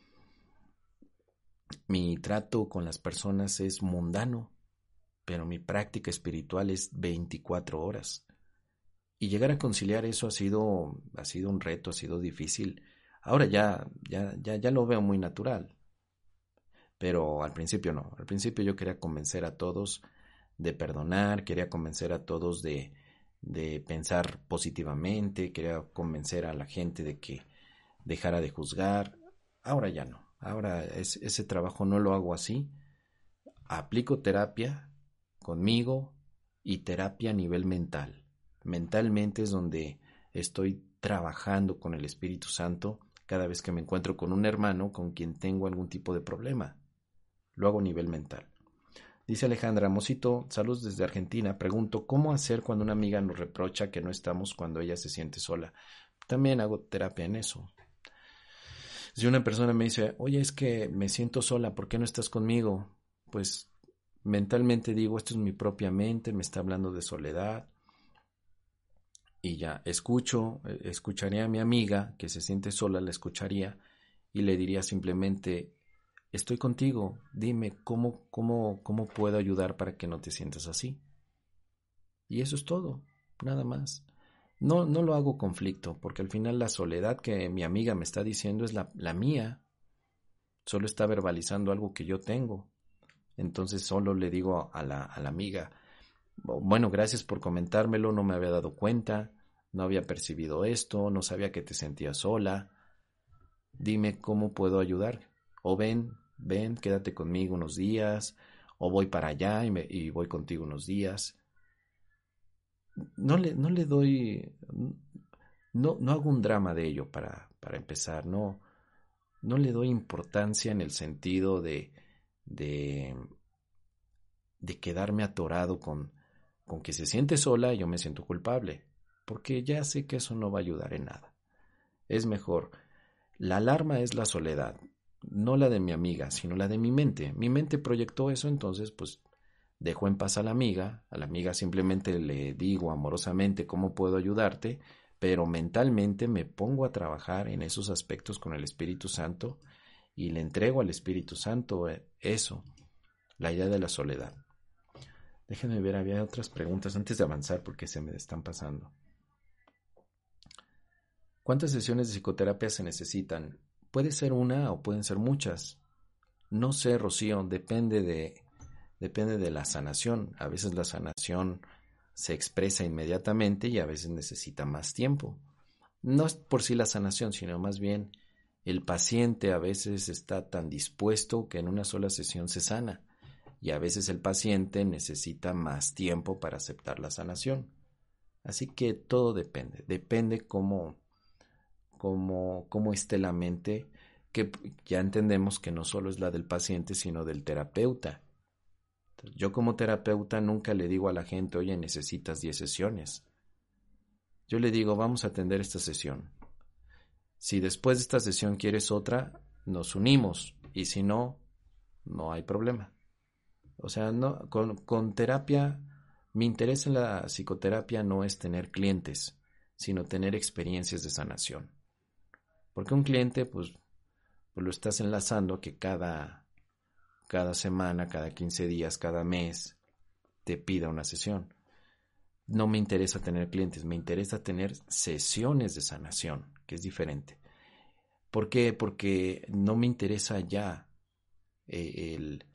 mi trato con las personas es mundano, pero mi práctica espiritual es 24 horas. Y llegar a conciliar eso ha sido, ha sido un reto, ha sido difícil. Ahora ya, ya, ya, ya lo veo muy natural. Pero al principio no. Al principio yo quería convencer a todos de perdonar, quería convencer a todos de, de pensar positivamente, quería convencer a la gente de que dejara de juzgar. Ahora ya no. Ahora ese trabajo no lo hago así. Aplico terapia conmigo y terapia a nivel mental mentalmente es donde estoy trabajando con el Espíritu Santo cada vez que me encuentro con un hermano con quien tengo algún tipo de problema. Lo hago a nivel mental. Dice Alejandra Mosito, saludos desde Argentina. Pregunto, ¿cómo hacer cuando una amiga nos reprocha que no estamos cuando ella se siente sola? También hago terapia en eso. Si una persona me dice, oye, es que me siento sola, ¿por qué no estás conmigo? Pues mentalmente digo, esto es mi propia mente, me está hablando de soledad, y ya escucho, eh, escucharía a mi amiga que se siente sola, la escucharía y le diría simplemente, estoy contigo, dime cómo, cómo, cómo puedo ayudar para que no te sientas así. Y eso es todo, nada más. No, no lo hago conflicto, porque al final la soledad que mi amiga me está diciendo es la, la mía. Solo está verbalizando algo que yo tengo. Entonces solo le digo a la, a la amiga, bueno, gracias por comentármelo, no me había dado cuenta, no había percibido esto, no sabía que te sentías sola. Dime cómo puedo ayudar. O ven, ven, quédate conmigo unos días, o voy para allá y, voy contigo unos días no le, no le doy, no, no hago un drama de ello para, para empezar, no, no le doy importancia en el sentido de, de, de quedarme atorado con, con que se siente sola y yo me siento culpable, porque ya sé que eso no va a ayudar en nada. Es mejor, la alarma es la soledad, no la de mi amiga, sino la de mi mente. Mi mente proyectó eso, entonces pues Dejo en paz a la amiga, a la amiga simplemente le digo amorosamente cómo puedo ayudarte, pero mentalmente me pongo a trabajar en esos aspectos con el Espíritu Santo y le entrego al Espíritu Santo eh, eso, la idea de la soledad. Déjenme ver, había otras preguntas antes de avanzar porque se me están pasando. ¿Cuántas sesiones de psicoterapia se necesitan? Puede ser una o pueden ser muchas. No sé, Rocío, depende de depende de la sanación. A veces la sanación se expresa inmediatamente y a veces necesita más tiempo. No es por sí la sanación, sino más bien el paciente a veces está tan dispuesto que en una sola sesión se sana y a veces el paciente necesita más tiempo para aceptar la sanación. Así que todo depende, depende cómo, cómo, cómo esté la mente, que ya entendemos que no solo es la del paciente, sino del terapeuta yo como terapeuta nunca le digo a la gente, oye, necesitas 10 sesiones. Yo le digo, vamos a atender esta sesión. Si después de esta sesión quieres otra, nos unimos y si no, no hay problema. O sea, no, con, con terapia, mi interés en la psicoterapia no es tener clientes, sino tener experiencias de sanación. Porque un cliente, pues, pues lo estás enlazando que cada cada semana, cada 15 días, cada mes, te pida una sesión. No me interesa tener clientes, me interesa tener sesiones de sanación, que es diferente. ¿Por qué? Porque no me interesa ya eh, el,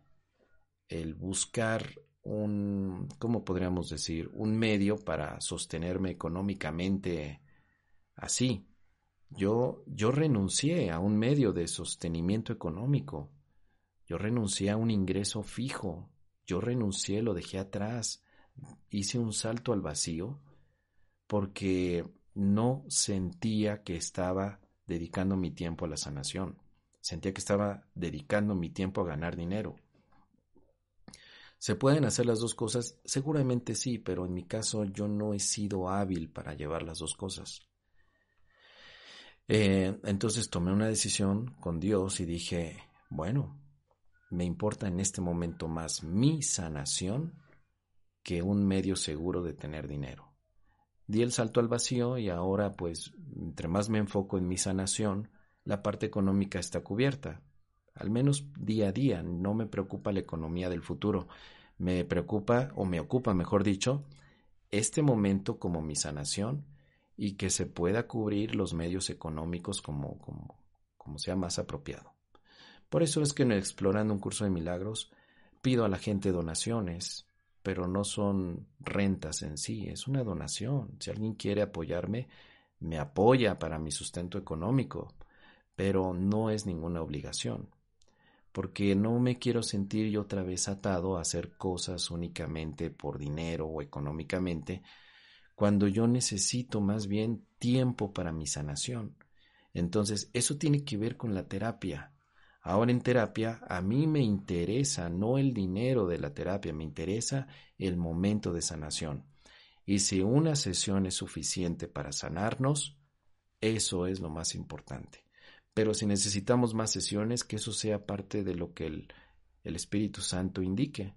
el buscar un, ¿cómo podríamos decir? Un medio para sostenerme económicamente así. Yo, yo renuncié a un medio de sostenimiento económico yo renuncié a un ingreso fijo, yo renuncié, lo dejé atrás, hice un salto al vacío porque no sentía que estaba dedicando mi tiempo a la sanación, sentía que estaba dedicando mi tiempo a ganar dinero. ¿Se pueden hacer las dos cosas? Seguramente sí, pero en mi caso yo no he sido hábil para llevar las dos cosas. Eh, entonces tomé una decisión con Dios y dije, bueno, me importa en este momento más mi sanación que un medio seguro de tener dinero. Di el salto al vacío y ahora pues entre más me enfoco en mi sanación, la parte económica está cubierta. Al menos día a día, no me preocupa la economía del futuro. Me preocupa, o me ocupa, mejor dicho, este momento como mi sanación y que se pueda cubrir los medios económicos como, como, como sea más apropiado. Por eso es que en Explorando un curso de milagros pido a la gente donaciones, pero no son rentas en sí, es una donación. Si alguien quiere apoyarme, me apoya para mi sustento económico, pero no es ninguna obligación, porque no me quiero sentir yo otra vez atado a hacer cosas únicamente por dinero o económicamente, cuando yo necesito más bien tiempo para mi sanación. Entonces, eso tiene que ver con la terapia. Ahora en terapia a mí me interesa no el dinero de la terapia, me interesa el momento de sanación. Y si una sesión es suficiente para sanarnos, eso es lo más importante. Pero si necesitamos más sesiones, que eso sea parte de lo que el, el Espíritu Santo indique,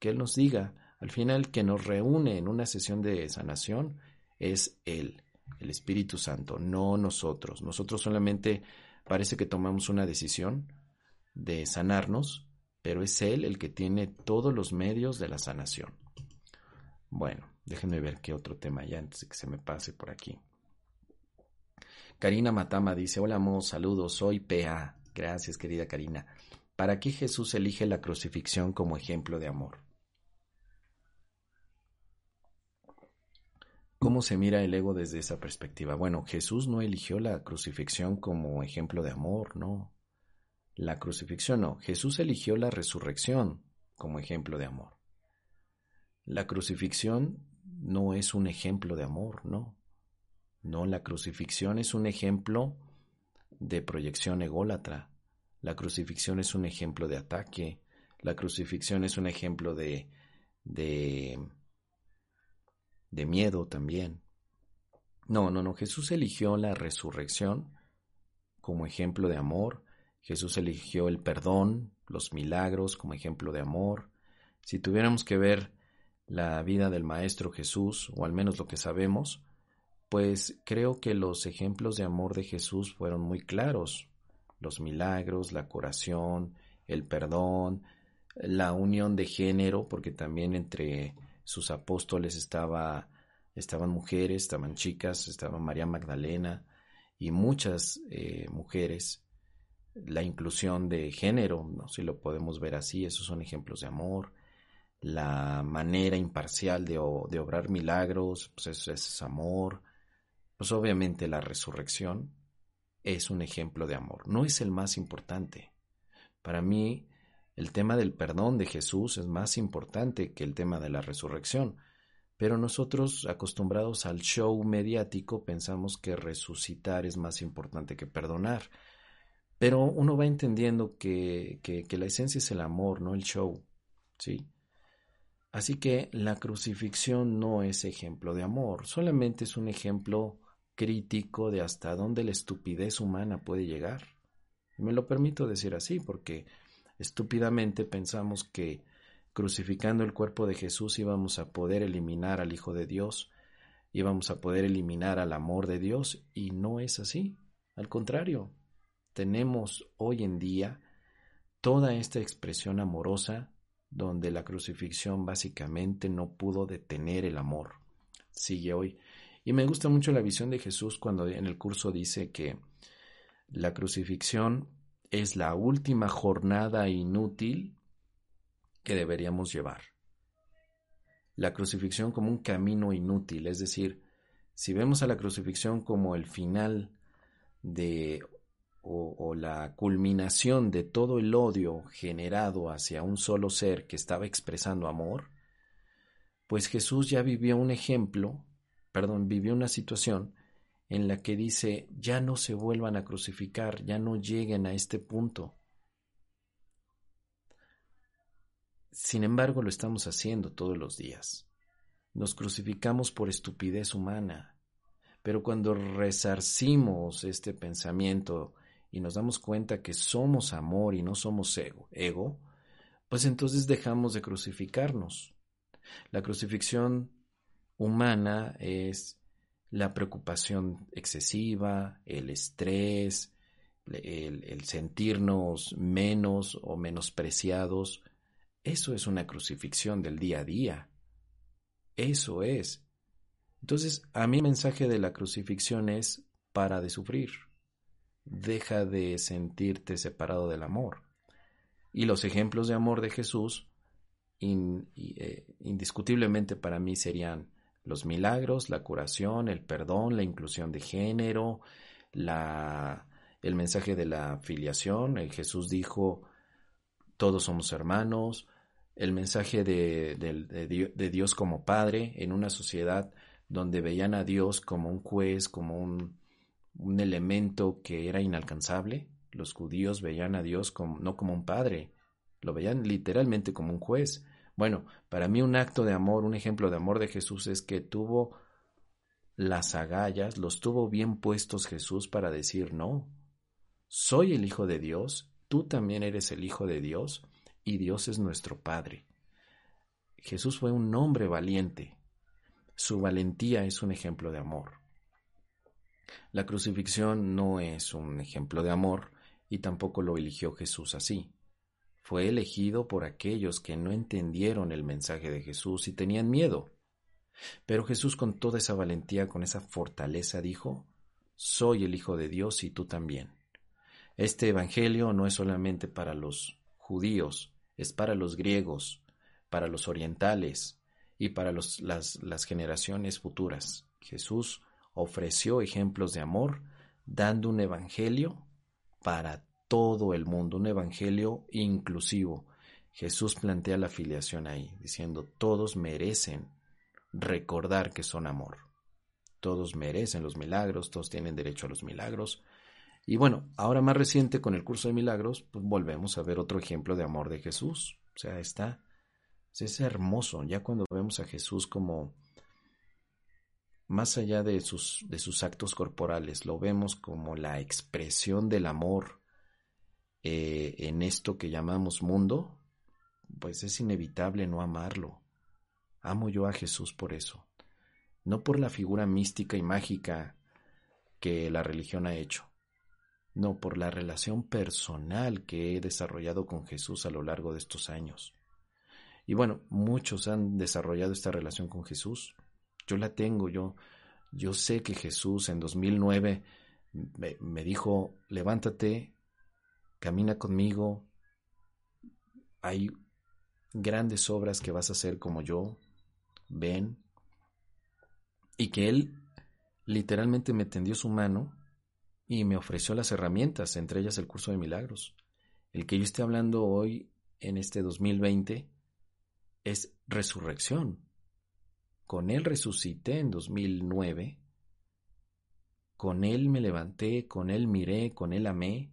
que Él nos diga. Al final, que nos reúne en una sesión de sanación es Él, el Espíritu Santo, no nosotros. Nosotros solamente parece que tomamos una decisión, de sanarnos, pero es Él el que tiene todos los medios de la sanación. Bueno, déjenme ver qué otro tema ya antes de que se me pase por aquí. Karina Matama dice, hola Mo, saludos, soy PA. Gracias, querida Karina. ¿Para qué Jesús elige la crucifixión como ejemplo de amor? ¿Cómo se mira el ego desde esa perspectiva? Bueno, Jesús no eligió la crucifixión como ejemplo de amor, no. La crucifixión no. Jesús eligió la resurrección como ejemplo de amor. La crucifixión no es un ejemplo de amor, no. No, la crucifixión es un ejemplo de proyección ególatra. La crucifixión es un ejemplo de ataque. La crucifixión es un ejemplo de, de de miedo también. No, no, no, Jesús eligió la resurrección como ejemplo de amor, Jesús eligió el perdón, los milagros como ejemplo de amor. Si tuviéramos que ver la vida del Maestro Jesús, o al menos lo que sabemos, pues creo que los ejemplos de amor de Jesús fueron muy claros. Los milagros, la curación, el perdón, la unión de género, porque también entre sus apóstoles estaba, estaban mujeres, estaban chicas, estaba María Magdalena y muchas eh, mujeres. La inclusión de género, ¿no? si lo podemos ver así, esos son ejemplos de amor. La manera imparcial de, de obrar milagros, pues eso es amor. Pues obviamente la resurrección es un ejemplo de amor. No es el más importante. Para mí, el tema del perdón de Jesús es más importante que el tema de la resurrección, pero nosotros, acostumbrados al show mediático, pensamos que resucitar es más importante que perdonar. Pero uno va entendiendo que, que, la esencia es el amor, no el show. ¿Sí? Así que la crucifixión no es ejemplo de amor, solamente es un ejemplo crítico de hasta dónde la estupidez humana puede llegar. Me lo permito decir así porque Estúpidamente pensamos que crucificando el cuerpo de Jesús íbamos a poder eliminar al Hijo de Dios, íbamos a poder eliminar al amor de Dios, y no es así. Al contrario, tenemos hoy en día toda esta expresión amorosa donde la crucifixión básicamente no pudo detener el amor. Sigue hoy. Y me gusta mucho la visión de Jesús cuando en el curso dice que la crucifixión es la última jornada inútil que deberíamos llevar. La crucifixión como un camino inútil, es decir, si vemos a la crucifixión como el final de o, la culminación de todo el odio generado hacia un solo ser que estaba expresando amor, pues Jesús ya vivió un ejemplo, perdón, vivió una situación en la que dice, ya no se vuelvan a crucificar, ya no lleguen a este punto. Sin embargo, lo estamos haciendo todos los días. Nos crucificamos por estupidez humana, pero cuando resarcimos este pensamiento y nos damos cuenta que somos amor y no somos ego, ego pues entonces dejamos de crucificarnos. La crucifixión humana es la preocupación excesiva, el estrés, el, sentirnos menos o menospreciados, eso es una crucifixión del día a día. Eso es. Entonces, a mí el mensaje de la crucifixión es para de sufrir. Deja de sentirte separado del amor. Y los ejemplos de amor de Jesús, eh, indiscutiblemente para mí serían los milagros, la curación, el perdón, la inclusión de género, la, el mensaje de la filiación. El Jesús dijo, todos somos hermanos. El mensaje de, de, Dios como Padre en una sociedad donde veían a Dios como un juez, como un, un elemento que era inalcanzable. Los judíos veían a Dios como, no como un padre, lo veían literalmente como un juez. Bueno, para mí un acto de amor, un ejemplo de amor de Jesús es que tuvo las agallas, los tuvo bien puestos Jesús para decir, no, soy el Hijo de Dios, tú también eres el Hijo de Dios y Dios es nuestro Padre. Jesús fue un hombre valiente. Su valentía es un ejemplo de amor. La crucifixión no es un ejemplo de amor y tampoco lo eligió Jesús así. Fue elegido por aquellos que no entendieron el mensaje de Jesús y tenían miedo. Pero Jesús con toda esa valentía, con esa fortaleza, dijo, Soy el Hijo de Dios y tú también. Este Evangelio no es solamente para los judíos, es para los griegos, para los orientales y para las, las generaciones futuras. Jesús ofreció ejemplos de amor, dando un Evangelio para todo el mundo, un Evangelio inclusivo. Jesús plantea la filiación ahí, diciendo, todos merecen recordar que son amor. Todos merecen los milagros, todos tienen derecho a los milagros. Y bueno, ahora más reciente con el curso de milagros, pues volvemos a ver otro ejemplo de amor de Jesús. O sea, está, es hermoso, ya cuando vemos a Jesús como más allá de sus actos corporales, lo vemos como la expresión del amor eh, en esto que llamamos mundo, pues es inevitable no amarlo. Amo yo a Jesús por eso, no por la figura mística y mágica que la religión ha hecho, no por la relación personal que he desarrollado con Jesús a lo largo de estos años. Y bueno, muchos han desarrollado esta relación con Jesús. Yo la tengo, yo, yo sé que Jesús en 2009 me, me dijo, levántate, camina conmigo, hay grandes obras que vas a hacer como yo, ven, y que él literalmente me tendió su mano y me ofreció las herramientas, entre ellas el curso de milagros. El que yo esté hablando hoy en este 2020 es resurrección. Con él resucité en 2009, con él me levanté, con él miré, con él amé,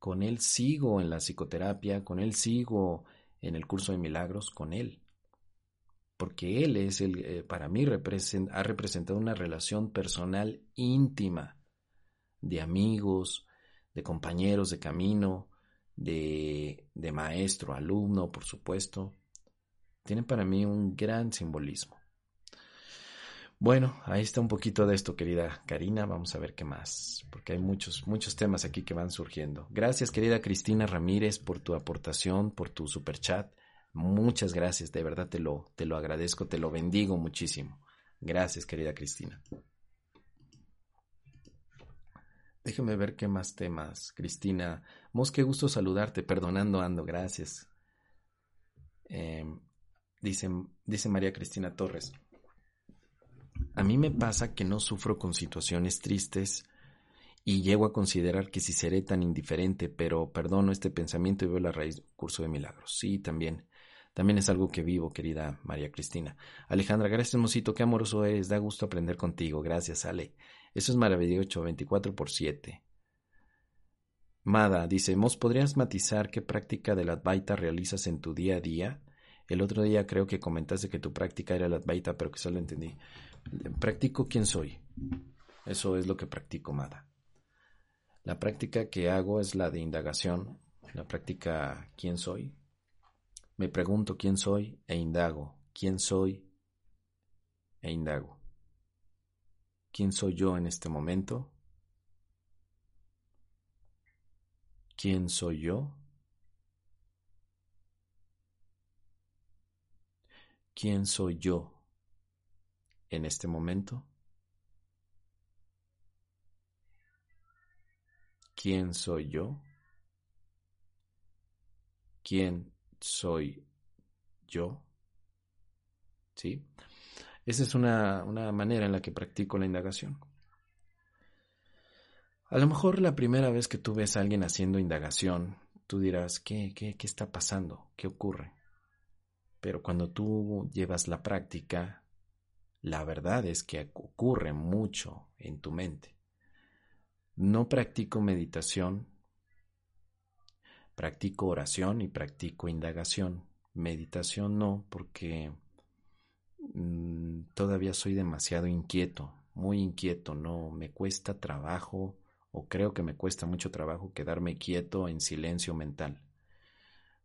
con él sigo en la psicoterapia, con él sigo en el curso de milagros, con él porque Él es el, eh, para mí ha representado una relación personal íntima de amigos, de compañeros de camino, de, de maestro, alumno, por supuesto. Tiene para mí un gran simbolismo. Bueno, ahí está un poquito de esto, querida Karina. Vamos a ver qué más, porque hay muchos, muchos temas aquí que van surgiendo. Gracias, querida Cristina Ramírez, por tu aportación, por tu super chat. Muchas gracias, de verdad te lo, te lo agradezco, te lo bendigo muchísimo. Gracias, querida Cristina. Déjeme ver qué más temas. Cristina, Mos, qué gusto saludarte, perdonando ando, gracias. Em, dice, dice María Cristina Torres. A mí me pasa que no sufro con situaciones tristes y llego a considerar que si seré tan indiferente, pero perdono este pensamiento y veo la raíz curso de milagros. Sí, también. También es algo que vivo, querida María Cristina. Alejandra, gracias, mosito, qué amoroso eres, da gusto aprender contigo. Gracias, Ale. Eso es maravilloso, 24 por 7. Mada dice, Mos, ¿podrías matizar qué práctica de la Advaita realizas en tu día a día? El otro día creo que comentaste que tu práctica era la Advaita, pero que solo entendí. Practico quién soy. Eso es lo que practico, Mada. La práctica que hago es la de indagación, la práctica quién soy, me pregunto quién soy e indago, quién soy e indago. ¿Quién soy yo en este momento? ¿Quién soy yo? ¿Quién soy yo en este momento? ¿Quién soy yo? ¿Quién soy yo. ¿Sí? Esa es una, manera en la que practico la indagación. A lo mejor la primera vez que tú ves a alguien haciendo indagación, tú dirás, ¿qué, qué, qué está pasando? ¿Qué ocurre? Pero cuando tú llevas la práctica, la verdad es que ocurre mucho en tu mente. No practico meditación Practico oración y practico indagación. Meditación no, porque mm, todavía soy demasiado inquieto, muy inquieto, no me cuesta trabajo o creo que me cuesta mucho trabajo quedarme quieto en silencio mental.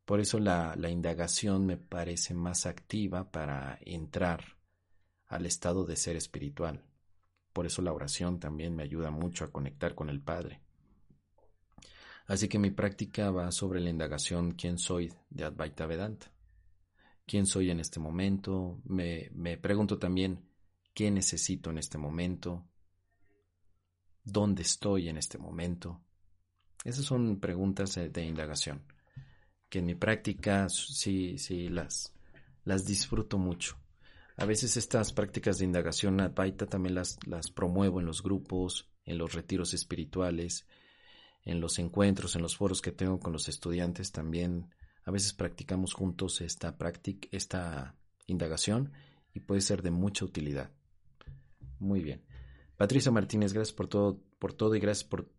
Por eso la, la indagación me parece más activa para entrar al estado de ser espiritual. Por eso la oración también me ayuda mucho a conectar con el Padre. Así que mi práctica va sobre la indagación quién soy de Advaita Vedanta. ¿Quién soy en este momento? Me, me pregunto también qué necesito en este momento, dónde estoy en este momento. Esas son preguntas de indagación que en mi práctica sí, sí las, las disfruto mucho. A veces estas prácticas de indagación Advaita también las, las promuevo en los grupos, en los retiros espirituales, en los encuentros, en los foros que tengo con los estudiantes también. A veces practicamos juntos esta práctica, esta indagación y puede ser de mucha utilidad. Muy bien. Patricia Martínez, gracias por todo, por todo y gracias por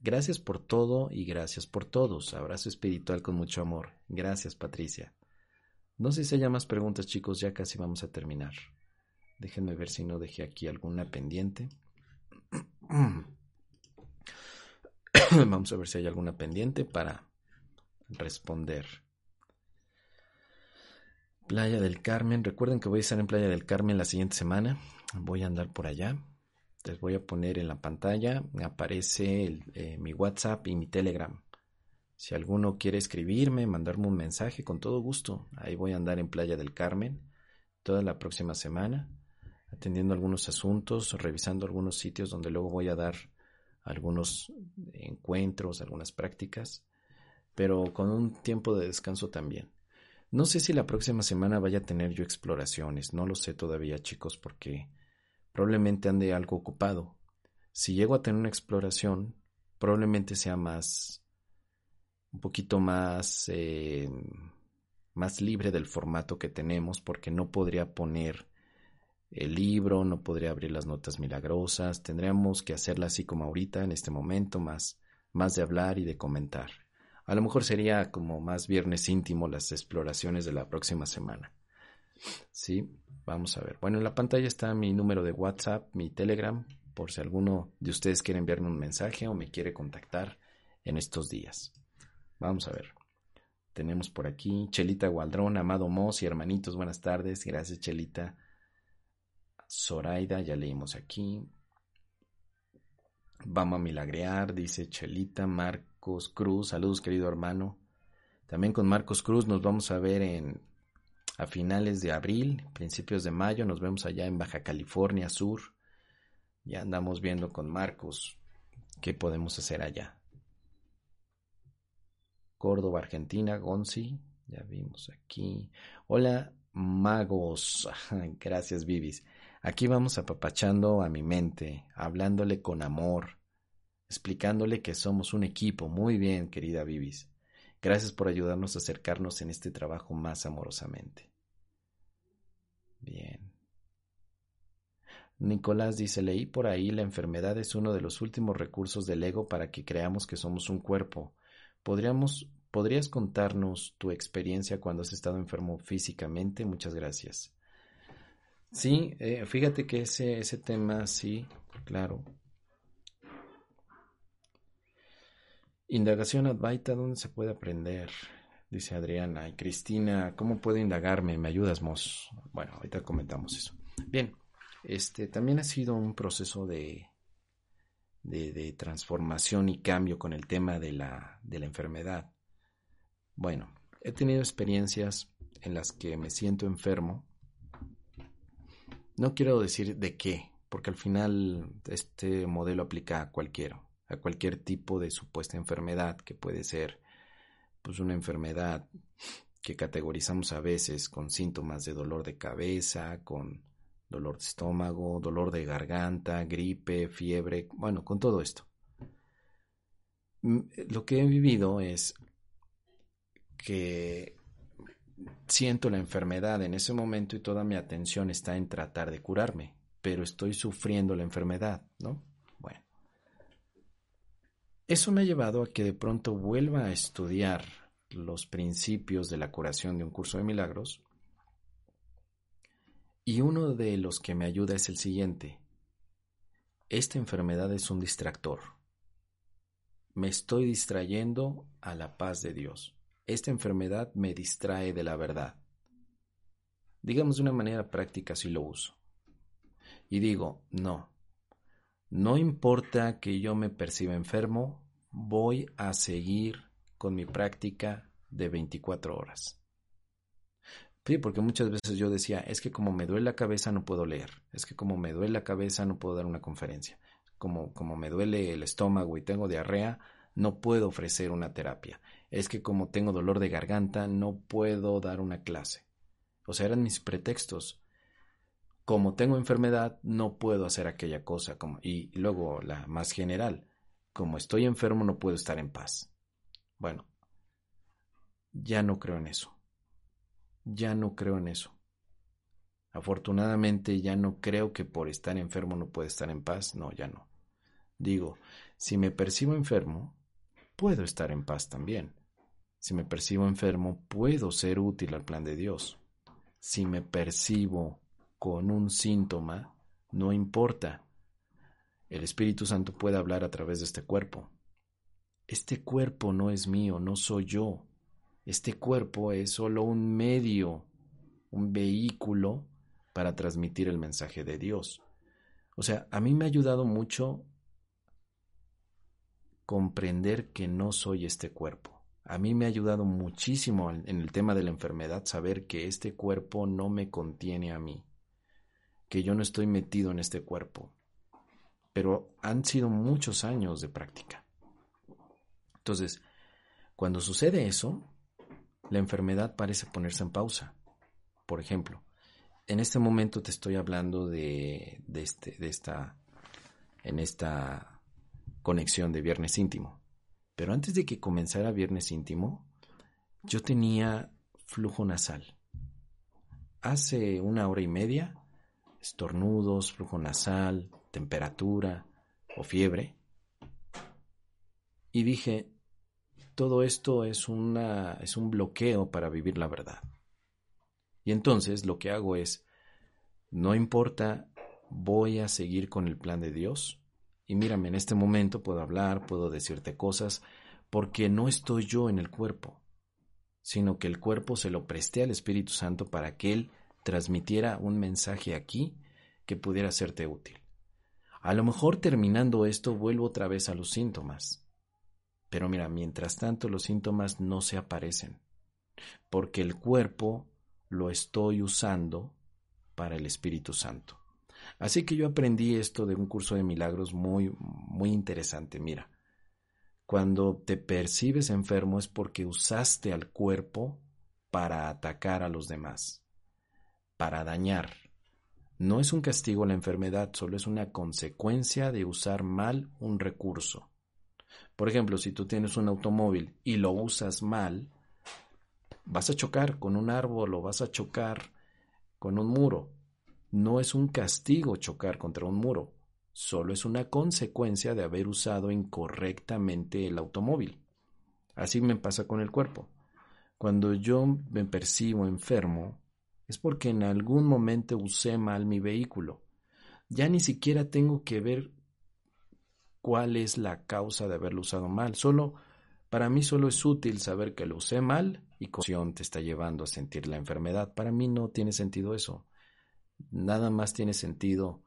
gracias por todo y gracias por todos. Abrazo espiritual con mucho amor. Gracias, Patricia. No sé si haya más preguntas, chicos, ya casi vamos a terminar. Déjenme ver si no dejé aquí alguna pendiente. <clears throat> vamos a ver si hay alguna pendiente para responder. Playa del Carmen. Recuerden que voy a estar en Playa del Carmen la siguiente semana. Voy a andar por allá. Les voy a poner en la pantalla. Aparece eh, mi WhatsApp y mi Telegram. Si alguno quiere escribirme, mandarme un mensaje, con todo gusto. Ahí voy a andar en Playa del Carmen toda la próxima semana, atendiendo algunos asuntos, revisando algunos sitios donde luego voy a dar algunos encuentros, algunas prácticas, pero con un tiempo de descanso también. No sé si la próxima semana vaya a tener yo exploraciones, no lo sé todavía chicos porque probablemente ande algo ocupado. Si llego a tener una exploración, probablemente sea más un poquito más, eh, más libre del formato que tenemos porque no podría poner el libro, no podría abrir las notas milagrosas, tendríamos que hacerla así como ahorita, en este momento, más, más de hablar y de comentar. A lo mejor sería como más viernes íntimo las exploraciones de la próxima semana. Sí, vamos a ver. Bueno, en la pantalla está mi número de WhatsApp, mi Telegram, por si alguno de ustedes quiere enviarme un mensaje o me quiere contactar en estos días. Vamos a ver. Tenemos por aquí Chelita Gualdrón, Amado Moss y hermanitos, buenas tardes. Gracias, Chelita. Zoraida, ya leímos aquí. Vamos a milagrear, dice Chelita. Marcos Cruz, saludos, querido hermano. También con Marcos Cruz nos vamos a ver en a finales de abril, principios de mayo. Nos vemos allá en Baja California Sur. Ya andamos viendo con Marcos qué podemos hacer allá. Córdoba, Argentina, Gonzi, ya vimos aquí. Hola, magos. <laughs> Gracias, Vivis. Aquí vamos apapachando a mi mente, hablándole con amor, explicándole que somos un equipo. Muy bien, querida Vivis. Gracias por ayudarnos a acercarnos en este trabajo más amorosamente. Bien. Nicolás dice, leí por ahí, la enfermedad es uno de los últimos recursos del ego para que creamos que somos un cuerpo ¿Podríamos, ¿Podrías contarnos tu experiencia cuando has estado enfermo físicamente? Muchas gracias. Sí, eh, fíjate que ese, ese tema, sí, claro. Indagación Advaita, ¿dónde se puede aprender? Dice Adriana. Y Cristina, ¿cómo puedo indagarme? ¿Me ayudas, Mos? Bueno, ahorita comentamos eso. Bien, este también ha sido un proceso de, de, transformación y cambio con el tema de la, de la enfermedad. Bueno, he tenido experiencias en las que me siento enfermo. No quiero decir de qué, porque al final este modelo aplica a cualquiera, a cualquier tipo de supuesta enfermedad, que puede ser pues una enfermedad que categorizamos a veces con síntomas de dolor de cabeza, con dolor de estómago, dolor de garganta, gripe, fiebre, bueno, con todo esto. Mm, lo que he vivido es que siento la enfermedad en ese momento y toda mi atención está en tratar de curarme, pero estoy sufriendo la enfermedad, ¿no? Bueno. Eso me ha llevado a que de pronto vuelva a estudiar los principios de la curación de un curso de milagros y uno de los que me ayuda es el siguiente. Esta enfermedad es un distractor. Me estoy distrayendo a la paz de Dios. Esta enfermedad me distrae de la verdad. Digamos de una manera práctica si lo uso. Y digo, no. No importa que yo me perciba enfermo, voy a seguir con mi práctica de 24 horas. Sí, porque muchas veces yo decía, es que como me duele la cabeza no puedo leer, es que como me duele la cabeza no puedo dar una conferencia, como, como me duele el estómago y tengo diarrea, no puedo ofrecer una terapia, es que como tengo dolor de garganta no puedo dar una clase. O sea, eran mis pretextos. Como tengo enfermedad, no puedo hacer aquella cosa. Como, y luego la más general, como estoy enfermo, no puedo estar en paz. Bueno, ya no creo en eso. Ya no creo en eso. Afortunadamente ya no creo que por estar enfermo no pueda estar en paz. No, ya no. Digo, si me percibo enfermo, puedo estar en paz también. Si me percibo enfermo, puedo ser útil al plan de Dios si me percibo con un síntoma, no importa. El Espíritu Santo puede hablar a través de este cuerpo. Este cuerpo no es mío, no soy yo. Este cuerpo es solo un medio, un vehículo para transmitir el mensaje de Dios. O sea, a mí me ha ayudado mucho comprender que no soy este cuerpo. A mí me ha ayudado muchísimo en el tema de la enfermedad saber que este cuerpo no me contiene a mí, que yo no estoy metido en este cuerpo. Pero han sido muchos años de práctica. Entonces, cuando sucede eso, la enfermedad parece ponerse en pausa. Por ejemplo, en este momento te estoy hablando de, de, este, de esta, en esta conexión de viernes íntimo. Pero antes de que comenzara Viernes Íntimo, yo tenía flujo nasal. Hace una hora y media, estornudos, flujo nasal, temperatura o fiebre. Y dije, todo esto es, una, es un bloqueo para vivir la verdad. Y entonces lo que hago es, no importa, voy a seguir con el plan de Dios y mírame, en este momento puedo hablar, puedo decirte cosas, porque no estoy yo en el cuerpo, sino que el cuerpo se lo presté al Espíritu Santo para que Él transmitiera un mensaje aquí que pudiera serte útil. A lo mejor terminando esto vuelvo otra vez a los síntomas. Pero mira, mientras tanto los síntomas no se aparecen, porque el cuerpo lo estoy usando para el Espíritu Santo. Así que yo aprendí esto de un curso de milagros muy, muy interesante. Mira, cuando te percibes enfermo es porque usaste al cuerpo para atacar a los demás, para dañar. No es un castigo la enfermedad, solo es una consecuencia de usar mal un recurso. Por ejemplo, si tú tienes un automóvil y lo usas mal, vas a chocar con un árbol o vas a chocar con un muro. No es un castigo chocar contra un muro, solo es una consecuencia de haber usado incorrectamente el automóvil. Así me pasa con el cuerpo. Cuando yo me percibo enfermo, es porque en algún momento usé mal mi vehículo. Ya ni siquiera tengo que ver cuál es la causa de haberlo usado mal. Solo, para mí solo es útil saber que lo usé mal y caución te está llevando a sentir la enfermedad. Para mí no tiene sentido eso. Nada más tiene sentido.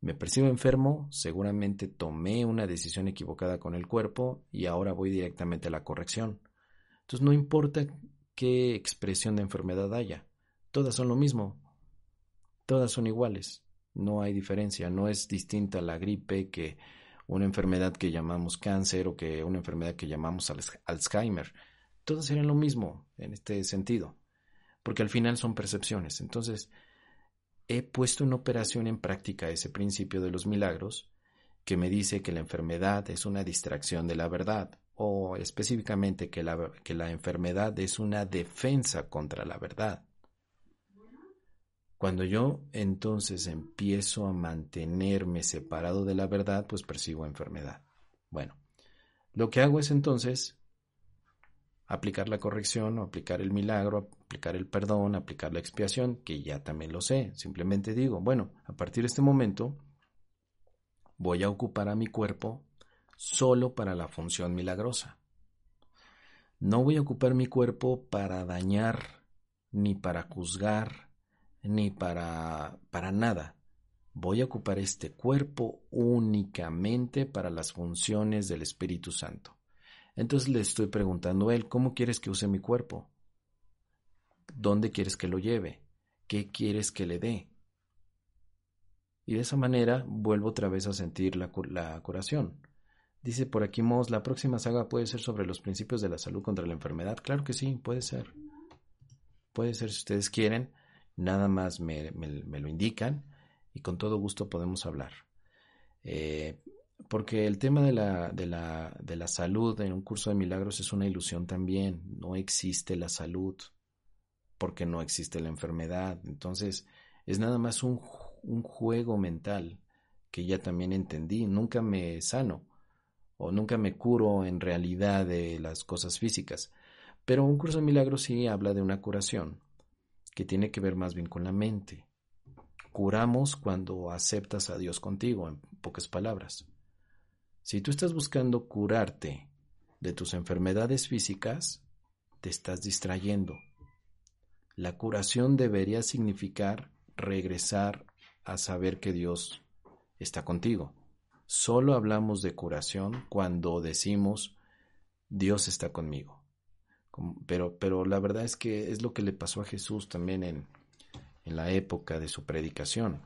Me percibo enfermo, seguramente tomé una decisión equivocada con el cuerpo y ahora voy directamente a la corrección. Entonces no importa qué expresión de enfermedad haya, todas son lo mismo, todas son iguales, no hay diferencia, no es distinta la gripe que una enfermedad que llamamos cáncer o que una enfermedad que llamamos Alzheimer. Todas serían lo mismo en este sentido, porque al final son percepciones. Entonces, he puesto en operación en práctica ese principio de los milagros que me dice que la enfermedad es una distracción de la verdad o específicamente que la, que la enfermedad es una defensa contra la verdad. Cuando yo entonces empiezo a mantenerme separado de la verdad, pues percibo enfermedad. Bueno, lo que hago es entonces aplicar la corrección o aplicar el milagro, aplicar el perdón, aplicar la expiación, que ya también lo sé. Simplemente digo, bueno, a partir de este momento voy a ocupar a mi cuerpo solo para la función milagrosa. No voy a ocupar mi cuerpo para dañar, ni para juzgar, ni para, para nada. Voy a ocupar este cuerpo únicamente para las funciones del Espíritu Santo. Entonces le estoy preguntando a él, ¿cómo quieres que use mi cuerpo? ¿Dónde quieres que lo lleve? ¿Qué quieres que le dé? Y de esa manera vuelvo otra vez a sentir la, la curación. Dice por aquí Moss, la próxima saga puede ser sobre los principios de la salud contra la enfermedad. Claro que sí, puede ser. Puede ser si ustedes quieren, nada más me, lo indican y con todo gusto podemos hablar. Eh, porque el tema de la, de, la, de la salud en un curso de milagros es una ilusión también. No existe la salud porque no existe la enfermedad. Entonces, es nada más un, un juego mental que ya también entendí. Nunca me sano o nunca me curo en realidad de las cosas físicas. Pero un curso de milagros sí habla de una curación que tiene que ver más bien con la mente. Curamos cuando aceptas a Dios contigo, en pocas palabras. Si tú estás buscando curarte de tus enfermedades físicas, te estás distrayendo. La curación debería significar regresar a saber que Dios está contigo. Solo hablamos de curación cuando decimos Dios está conmigo. Pero, pero la verdad es que es lo que le pasó a Jesús también en, en la época de su predicación.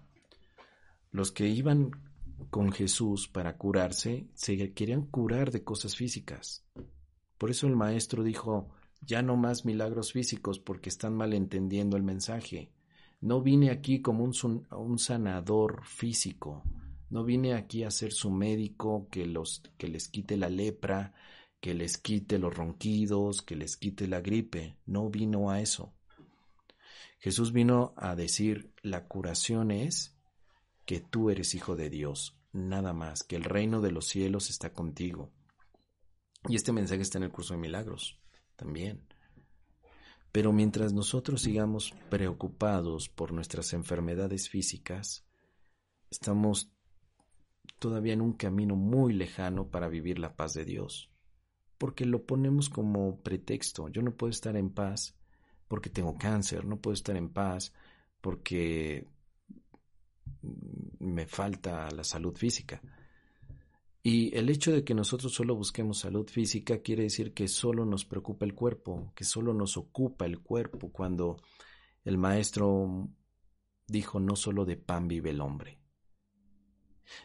Los que iban con Jesús para curarse se querían curar de cosas físicas. Por eso el maestro dijo, ya no más milagros físicos porque están malentendiendo el mensaje. No vine aquí como un, un sanador físico, no vine aquí a ser su médico que, los, que les quite la lepra, que les quite los ronquidos, que les quite la gripe. No vino a eso. Jesús vino a decir, la curación es que tú eres hijo de Dios, nada más, que el reino de los cielos está contigo. Y este mensaje está en el curso de milagros también. Pero mientras nosotros sigamos preocupados por nuestras enfermedades físicas, estamos todavía en un camino muy lejano para vivir la paz de Dios, porque lo ponemos como pretexto. Yo no puedo estar en paz porque tengo cáncer, no puedo estar en paz porque me falta la salud física. Y el hecho de que nosotros solo busquemos salud física quiere decir que solo nos preocupa el cuerpo, que solo nos ocupa el cuerpo, cuando el maestro dijo no solo de pan vive el hombre.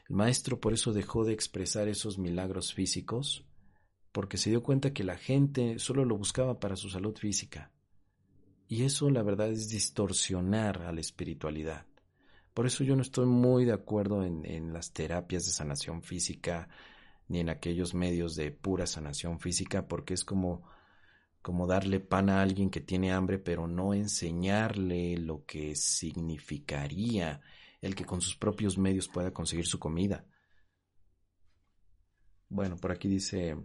El maestro por eso dejó de expresar esos milagros físicos, porque se dio cuenta que la gente solo lo buscaba para su salud física. Y eso la verdad es distorsionar a la espiritualidad. Por eso yo no estoy muy de acuerdo en, las terapias de sanación física ni en aquellos medios de pura sanación física porque es como como darle pan a alguien que tiene hambre pero no enseñarle lo que significaría el que con sus propios medios pueda conseguir su comida. Bueno, por aquí dice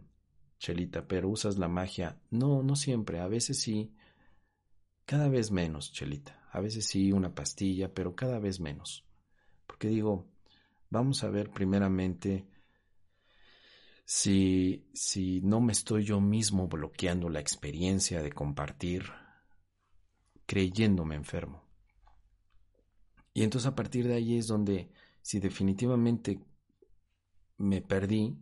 Chelita, pero usas la magia. No, no siempre, a veces sí, cada vez menos, Chelita. A veces sí una pastilla, pero cada vez menos. Porque digo, vamos a ver primeramente si, si no me estoy yo mismo bloqueando la experiencia de compartir creyéndome enfermo. Y entonces a partir de ahí es donde, si definitivamente me perdí,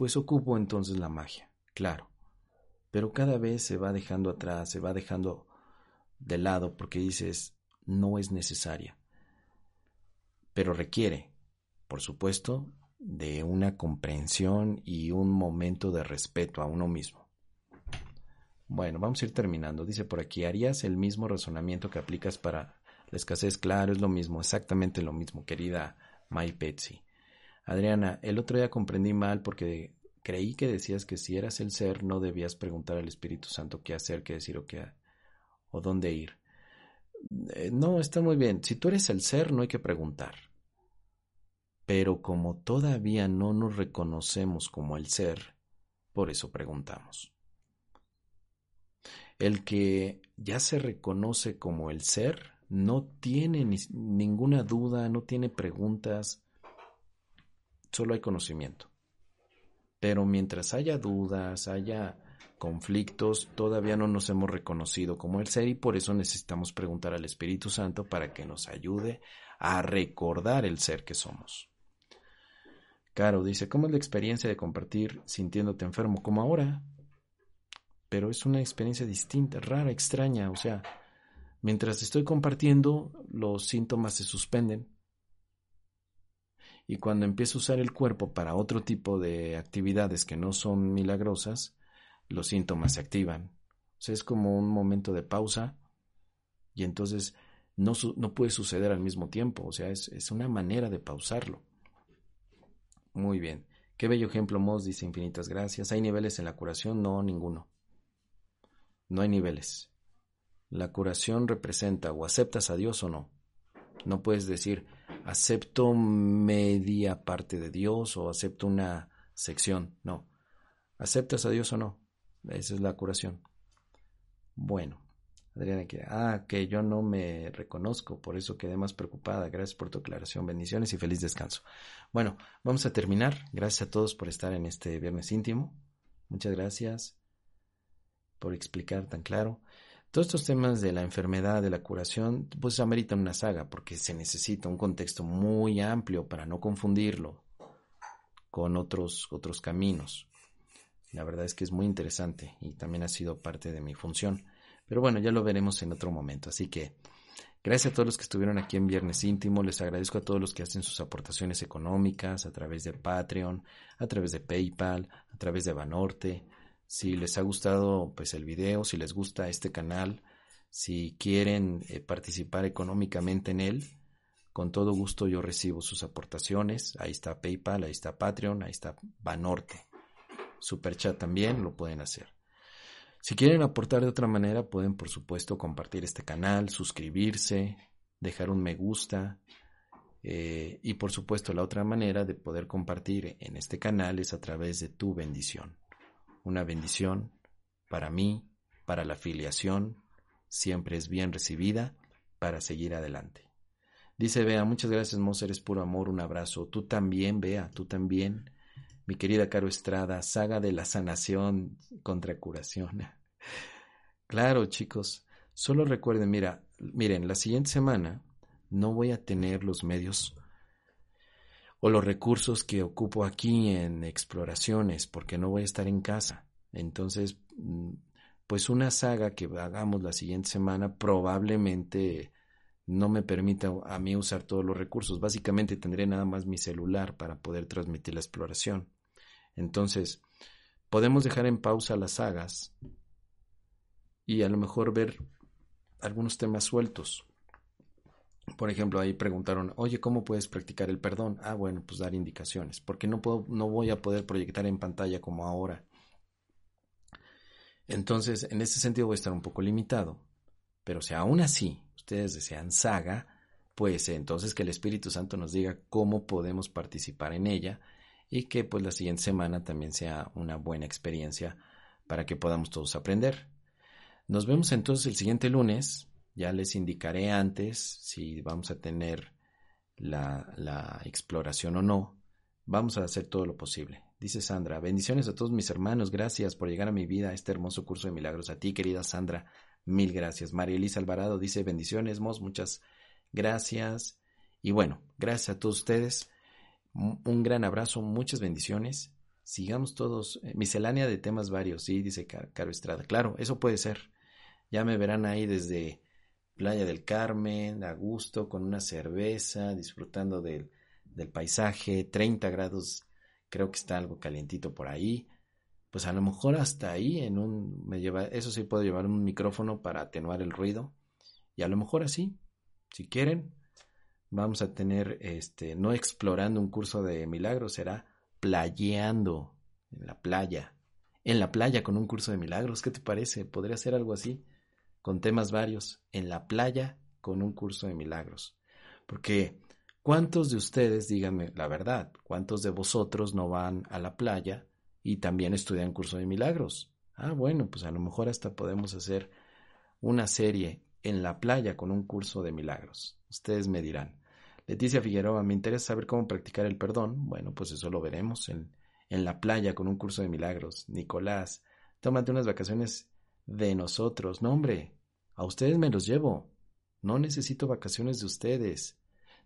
pues ocupo entonces la magia, claro. Pero cada vez se va dejando atrás, se va dejando de lado porque dices, no es necesaria. Pero requiere, por supuesto, de una comprensión y un momento de respeto a uno mismo. Bueno, vamos a ir terminando. Dice por aquí, ¿harías el mismo razonamiento que aplicas para la escasez? Claro, es lo mismo, exactamente lo mismo, querida May Petsy. Adriana, el otro día comprendí mal porque creí que decías que si eras el ser no debías preguntar al Espíritu Santo qué hacer, qué decir o qué, o dónde ir. Eh, no, está muy bien. Si tú eres el ser, no hay que preguntar. Pero como todavía no nos reconocemos como el ser, por eso preguntamos. El que ya se reconoce como el ser no tiene ninguna duda, no tiene preguntas, solo hay conocimiento. Pero mientras haya dudas, haya conflictos, todavía no nos hemos reconocido como el ser y por eso necesitamos preguntar al Espíritu Santo para que nos ayude a recordar el ser que somos. Caro dice, ¿cómo es la experiencia de compartir sintiéndote enfermo como ahora? Pero es una experiencia distinta, rara, extraña. O sea, mientras estoy compartiendo, los síntomas se suspenden. Y cuando empiezo a usar el cuerpo para otro tipo de actividades que no son milagrosas, los síntomas se activan. O sea, es como un momento de pausa y entonces no, no puede suceder al mismo tiempo. O sea, es, es una manera de pausarlo. Muy bien. Qué bello ejemplo, Moss dice infinitas gracias. ¿Hay niveles en la curación? No, ninguno. No hay niveles. La curación representa o aceptas a Dios o no. No puedes decir acepto media parte de Dios o acepto una sección. No. ¿Aceptas a Dios o no? Esa es la curación. Bueno, Adriana quiere, ah, que yo no me reconozco, por eso quedé más preocupada. Gracias por tu aclaración, bendiciones y feliz descanso. Bueno, vamos a terminar. Gracias a todos por estar en este viernes íntimo. Muchas gracias por explicar tan claro. Todos estos temas de la enfermedad, de la curación, pues ameritan una saga porque se necesita un contexto muy amplio para no confundirlo con otros, otros caminos. La verdad es que es muy interesante y también ha sido parte de mi función. Pero bueno, ya lo veremos en otro momento. Así que gracias a todos los que estuvieron aquí en Viernes Íntimo. Les agradezco a todos los que hacen sus aportaciones económicas a través de Patreon, a través de PayPal, a través de Banorte. Si les ha gustado pues el video, si les gusta este canal, si quieren eh, participar económicamente en él, con todo gusto yo recibo sus aportaciones. Ahí está PayPal, ahí está Patreon, ahí está Banorte. Superchat también lo pueden hacer. Si quieren aportar de otra manera, pueden por supuesto compartir este canal, suscribirse, dejar un me gusta. Eh, y por supuesto la otra manera de poder compartir en este canal es a través de tu bendición. Una bendición para mí, para la afiliación, siempre es bien recibida para seguir adelante. Dice Bea, muchas gracias, Moser, es puro amor, un abrazo. Tú también, Bea, tú también mi querida Caro Estrada, saga de la sanación contra curación. <laughs> Claro, chicos, solo recuerden, mira, miren, la siguiente semana no voy a tener los medios o los recursos que ocupo aquí en exploraciones porque no voy a estar en casa. Entonces, mm, pues una saga que hagamos la siguiente semana probablemente no me permita a mí usar todos los recursos. Básicamente tendré nada más mi celular para poder transmitir la exploración. Entonces, podemos dejar en pausa las sagas y a lo mejor ver algunos temas sueltos. Por ejemplo, ahí preguntaron, oye, ¿cómo puedes practicar el perdón? Ah, bueno, pues dar indicaciones, porque no, puedo, no voy a poder proyectar en pantalla como ahora. Entonces, en ese sentido voy a estar un poco limitado. Pero si aún así ustedes desean saga, pues entonces que el Espíritu Santo nos diga cómo podemos participar en ella y que pues la siguiente semana también sea una buena experiencia para que podamos todos aprender. Nos vemos entonces el siguiente lunes. Ya les indicaré antes si vamos a tener la, la exploración o no. Vamos a hacer todo lo posible. Dice Sandra, bendiciones a todos mis hermanos, gracias por llegar a mi vida, a este hermoso curso de milagros. A ti, querida Sandra, mil gracias. María Elisa Alvarado dice, bendiciones, Mos, muchas gracias. Y bueno, gracias a todos ustedes. Un gran abrazo, muchas bendiciones. Sigamos todos. Eh, miscelánea de temas varios, sí, dice Caro Estrada. Claro, eso puede ser. Ya me verán ahí desde Playa del Carmen, a gusto, con una cerveza, disfrutando del, paisaje, 30 grados, creo que está algo calientito por ahí. Pues a lo mejor hasta ahí en un me lleva, eso sí puedo llevar un micrófono para atenuar el ruido. Y a lo mejor así, si quieren, vamos a tener, este, no explorando un curso de milagros, será playeando en la playa. En la playa con un curso de milagros, ¿qué te parece? Podría ser algo así, con temas varios. En la playa con un curso de milagros. Porque, ¿cuántos de ustedes, díganme la verdad, cuántos de vosotros no van a la playa y también estudian curso de milagros? Ah, bueno, pues a lo mejor hasta podemos hacer una serie en la playa con un curso de milagros. Ustedes me dirán. Leticia Figueroa, me interesa saber cómo practicar el perdón. Bueno, pues eso lo veremos en, en la playa con un curso de milagros. Nicolás, tómate unas vacaciones de nosotros. No, hombre, a ustedes me los llevo. No necesito vacaciones de ustedes.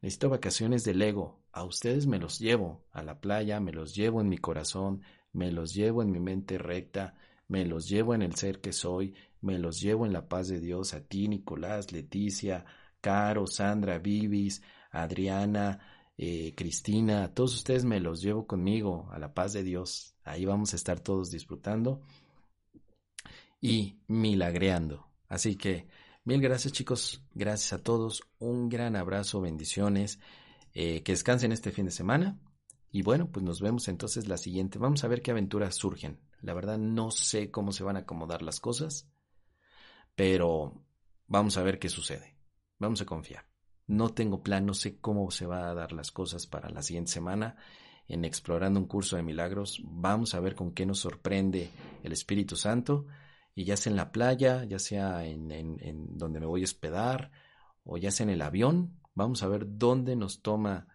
Necesito vacaciones del ego. A ustedes me los llevo a la playa, me los llevo en mi corazón, me los llevo en mi mente recta, me los llevo en el ser que soy, me los llevo en la paz de Dios a ti, Nicolás, Leticia, Caro, Sandra, Vivis, Adriana, eh, Cristina, a todos ustedes me los llevo conmigo a la paz de Dios. Ahí vamos a estar todos disfrutando y milagreando. Así que Mil gracias chicos, gracias a todos, un gran abrazo, bendiciones, eh, que descansen este fin de semana y bueno, pues nos vemos entonces la siguiente. Vamos a ver qué aventuras surgen. La verdad no sé cómo se van a acomodar las cosas, pero vamos a ver qué sucede. Vamos a confiar. No tengo plan, no sé cómo se va a dar las cosas para la siguiente semana en Explorando un curso de milagros. Vamos a ver con qué nos sorprende el Espíritu Santo y ya sea en la playa, ya sea en, donde me voy a hospedar, o ya sea en el avión, vamos a ver dónde nos toma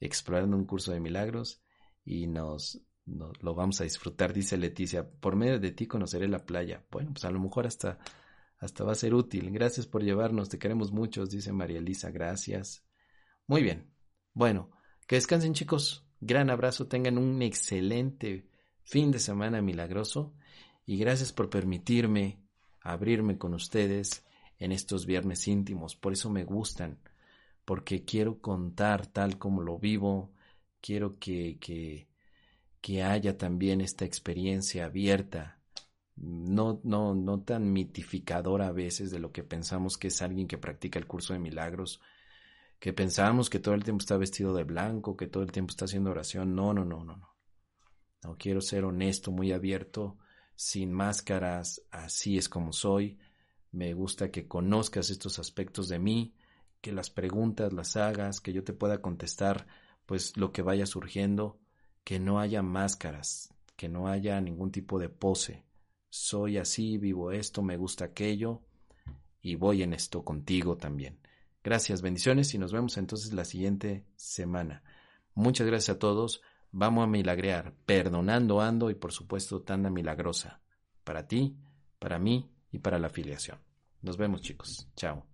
explorando un curso de milagros y nos, lo vamos a disfrutar, dice Leticia. Por medio de ti conoceré la playa. Bueno, pues a lo mejor hasta, hasta va a ser útil. Gracias por llevarnos, te queremos muchos, dice María Elisa, gracias. Muy bien. Bueno, que descansen chicos. Gran abrazo, tengan un excelente fin de semana milagroso y gracias por permitirme abrirme con ustedes en estos viernes íntimos. Por eso me gustan, porque quiero contar tal como lo vivo, quiero que, que, que haya también esta experiencia abierta, no, no, no tan mitificadora a veces de lo que pensamos que es alguien que practica el curso de milagros, que pensamos que todo el tiempo está vestido de blanco, que todo el tiempo está haciendo oración. No, no, no, no, no. No quiero ser honesto, muy abierto sin máscaras, así es como soy. Me gusta que conozcas estos aspectos de mí, que las preguntas las hagas, que yo te pueda contestar pues lo que vaya surgiendo, que no haya máscaras, que no haya ningún tipo de pose. Soy así, vivo esto, me gusta aquello y voy en esto contigo también. Gracias, bendiciones y nos vemos entonces la siguiente semana. Muchas gracias a todos. Vamos a milagrear, perdonando ando y por supuesto tanda milagrosa. Para ti, para mí y para la afiliación. Nos vemos chicos. Chao.